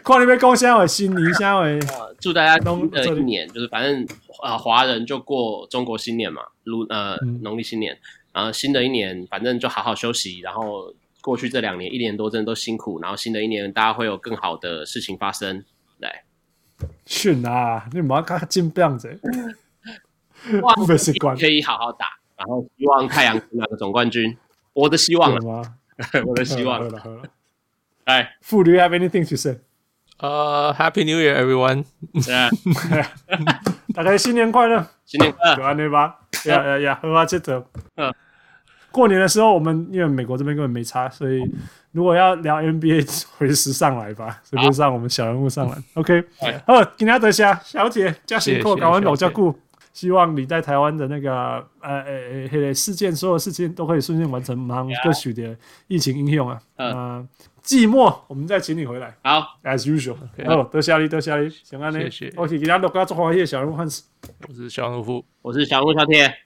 Speaker 1: 看你们讲啥话，新年啥话？
Speaker 2: 祝大家新的一年，就是反正啊，华人就过中国新年嘛，如呃农历新年，然后新的一年，反正就好好休息。然后过去这两年一年多真的都辛苦，然后新的一年大家会有更好的事情发生。来，
Speaker 1: 训啊，你妈看进这样子，
Speaker 2: 哇，可以好好打，然后希望太阳拿个总冠军，我的希望了，我的希望。哎，
Speaker 1: 傅驴 have anything to say？
Speaker 3: 呃、uh,，Happy New Year, everyone！
Speaker 1: 大家新年快乐，
Speaker 2: 新年快乐，
Speaker 1: 安对吧？呀呀呀，喝花接着。嗯，过年的时候，我们因为美国这边根本没差，所以如果要聊 NBA，随时上来吧，随便上我们小人物上来。OK，好，今天得下小姐加辛苦，搞完老加顾，希望你在台湾的那个呃呃呃事件，所有事情都可以顺利完成，忙各许的疫情应用啊，嗯。寂寞，我们再请你回来。
Speaker 2: 好
Speaker 1: ，as usual。好，多谢你，多谢你，行啊，你。谢谢。我是其他大家做欢喜的小人物汉斯，
Speaker 3: 我是小人物，
Speaker 2: 我是小人物小铁。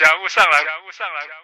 Speaker 1: 家务上来，家务上来。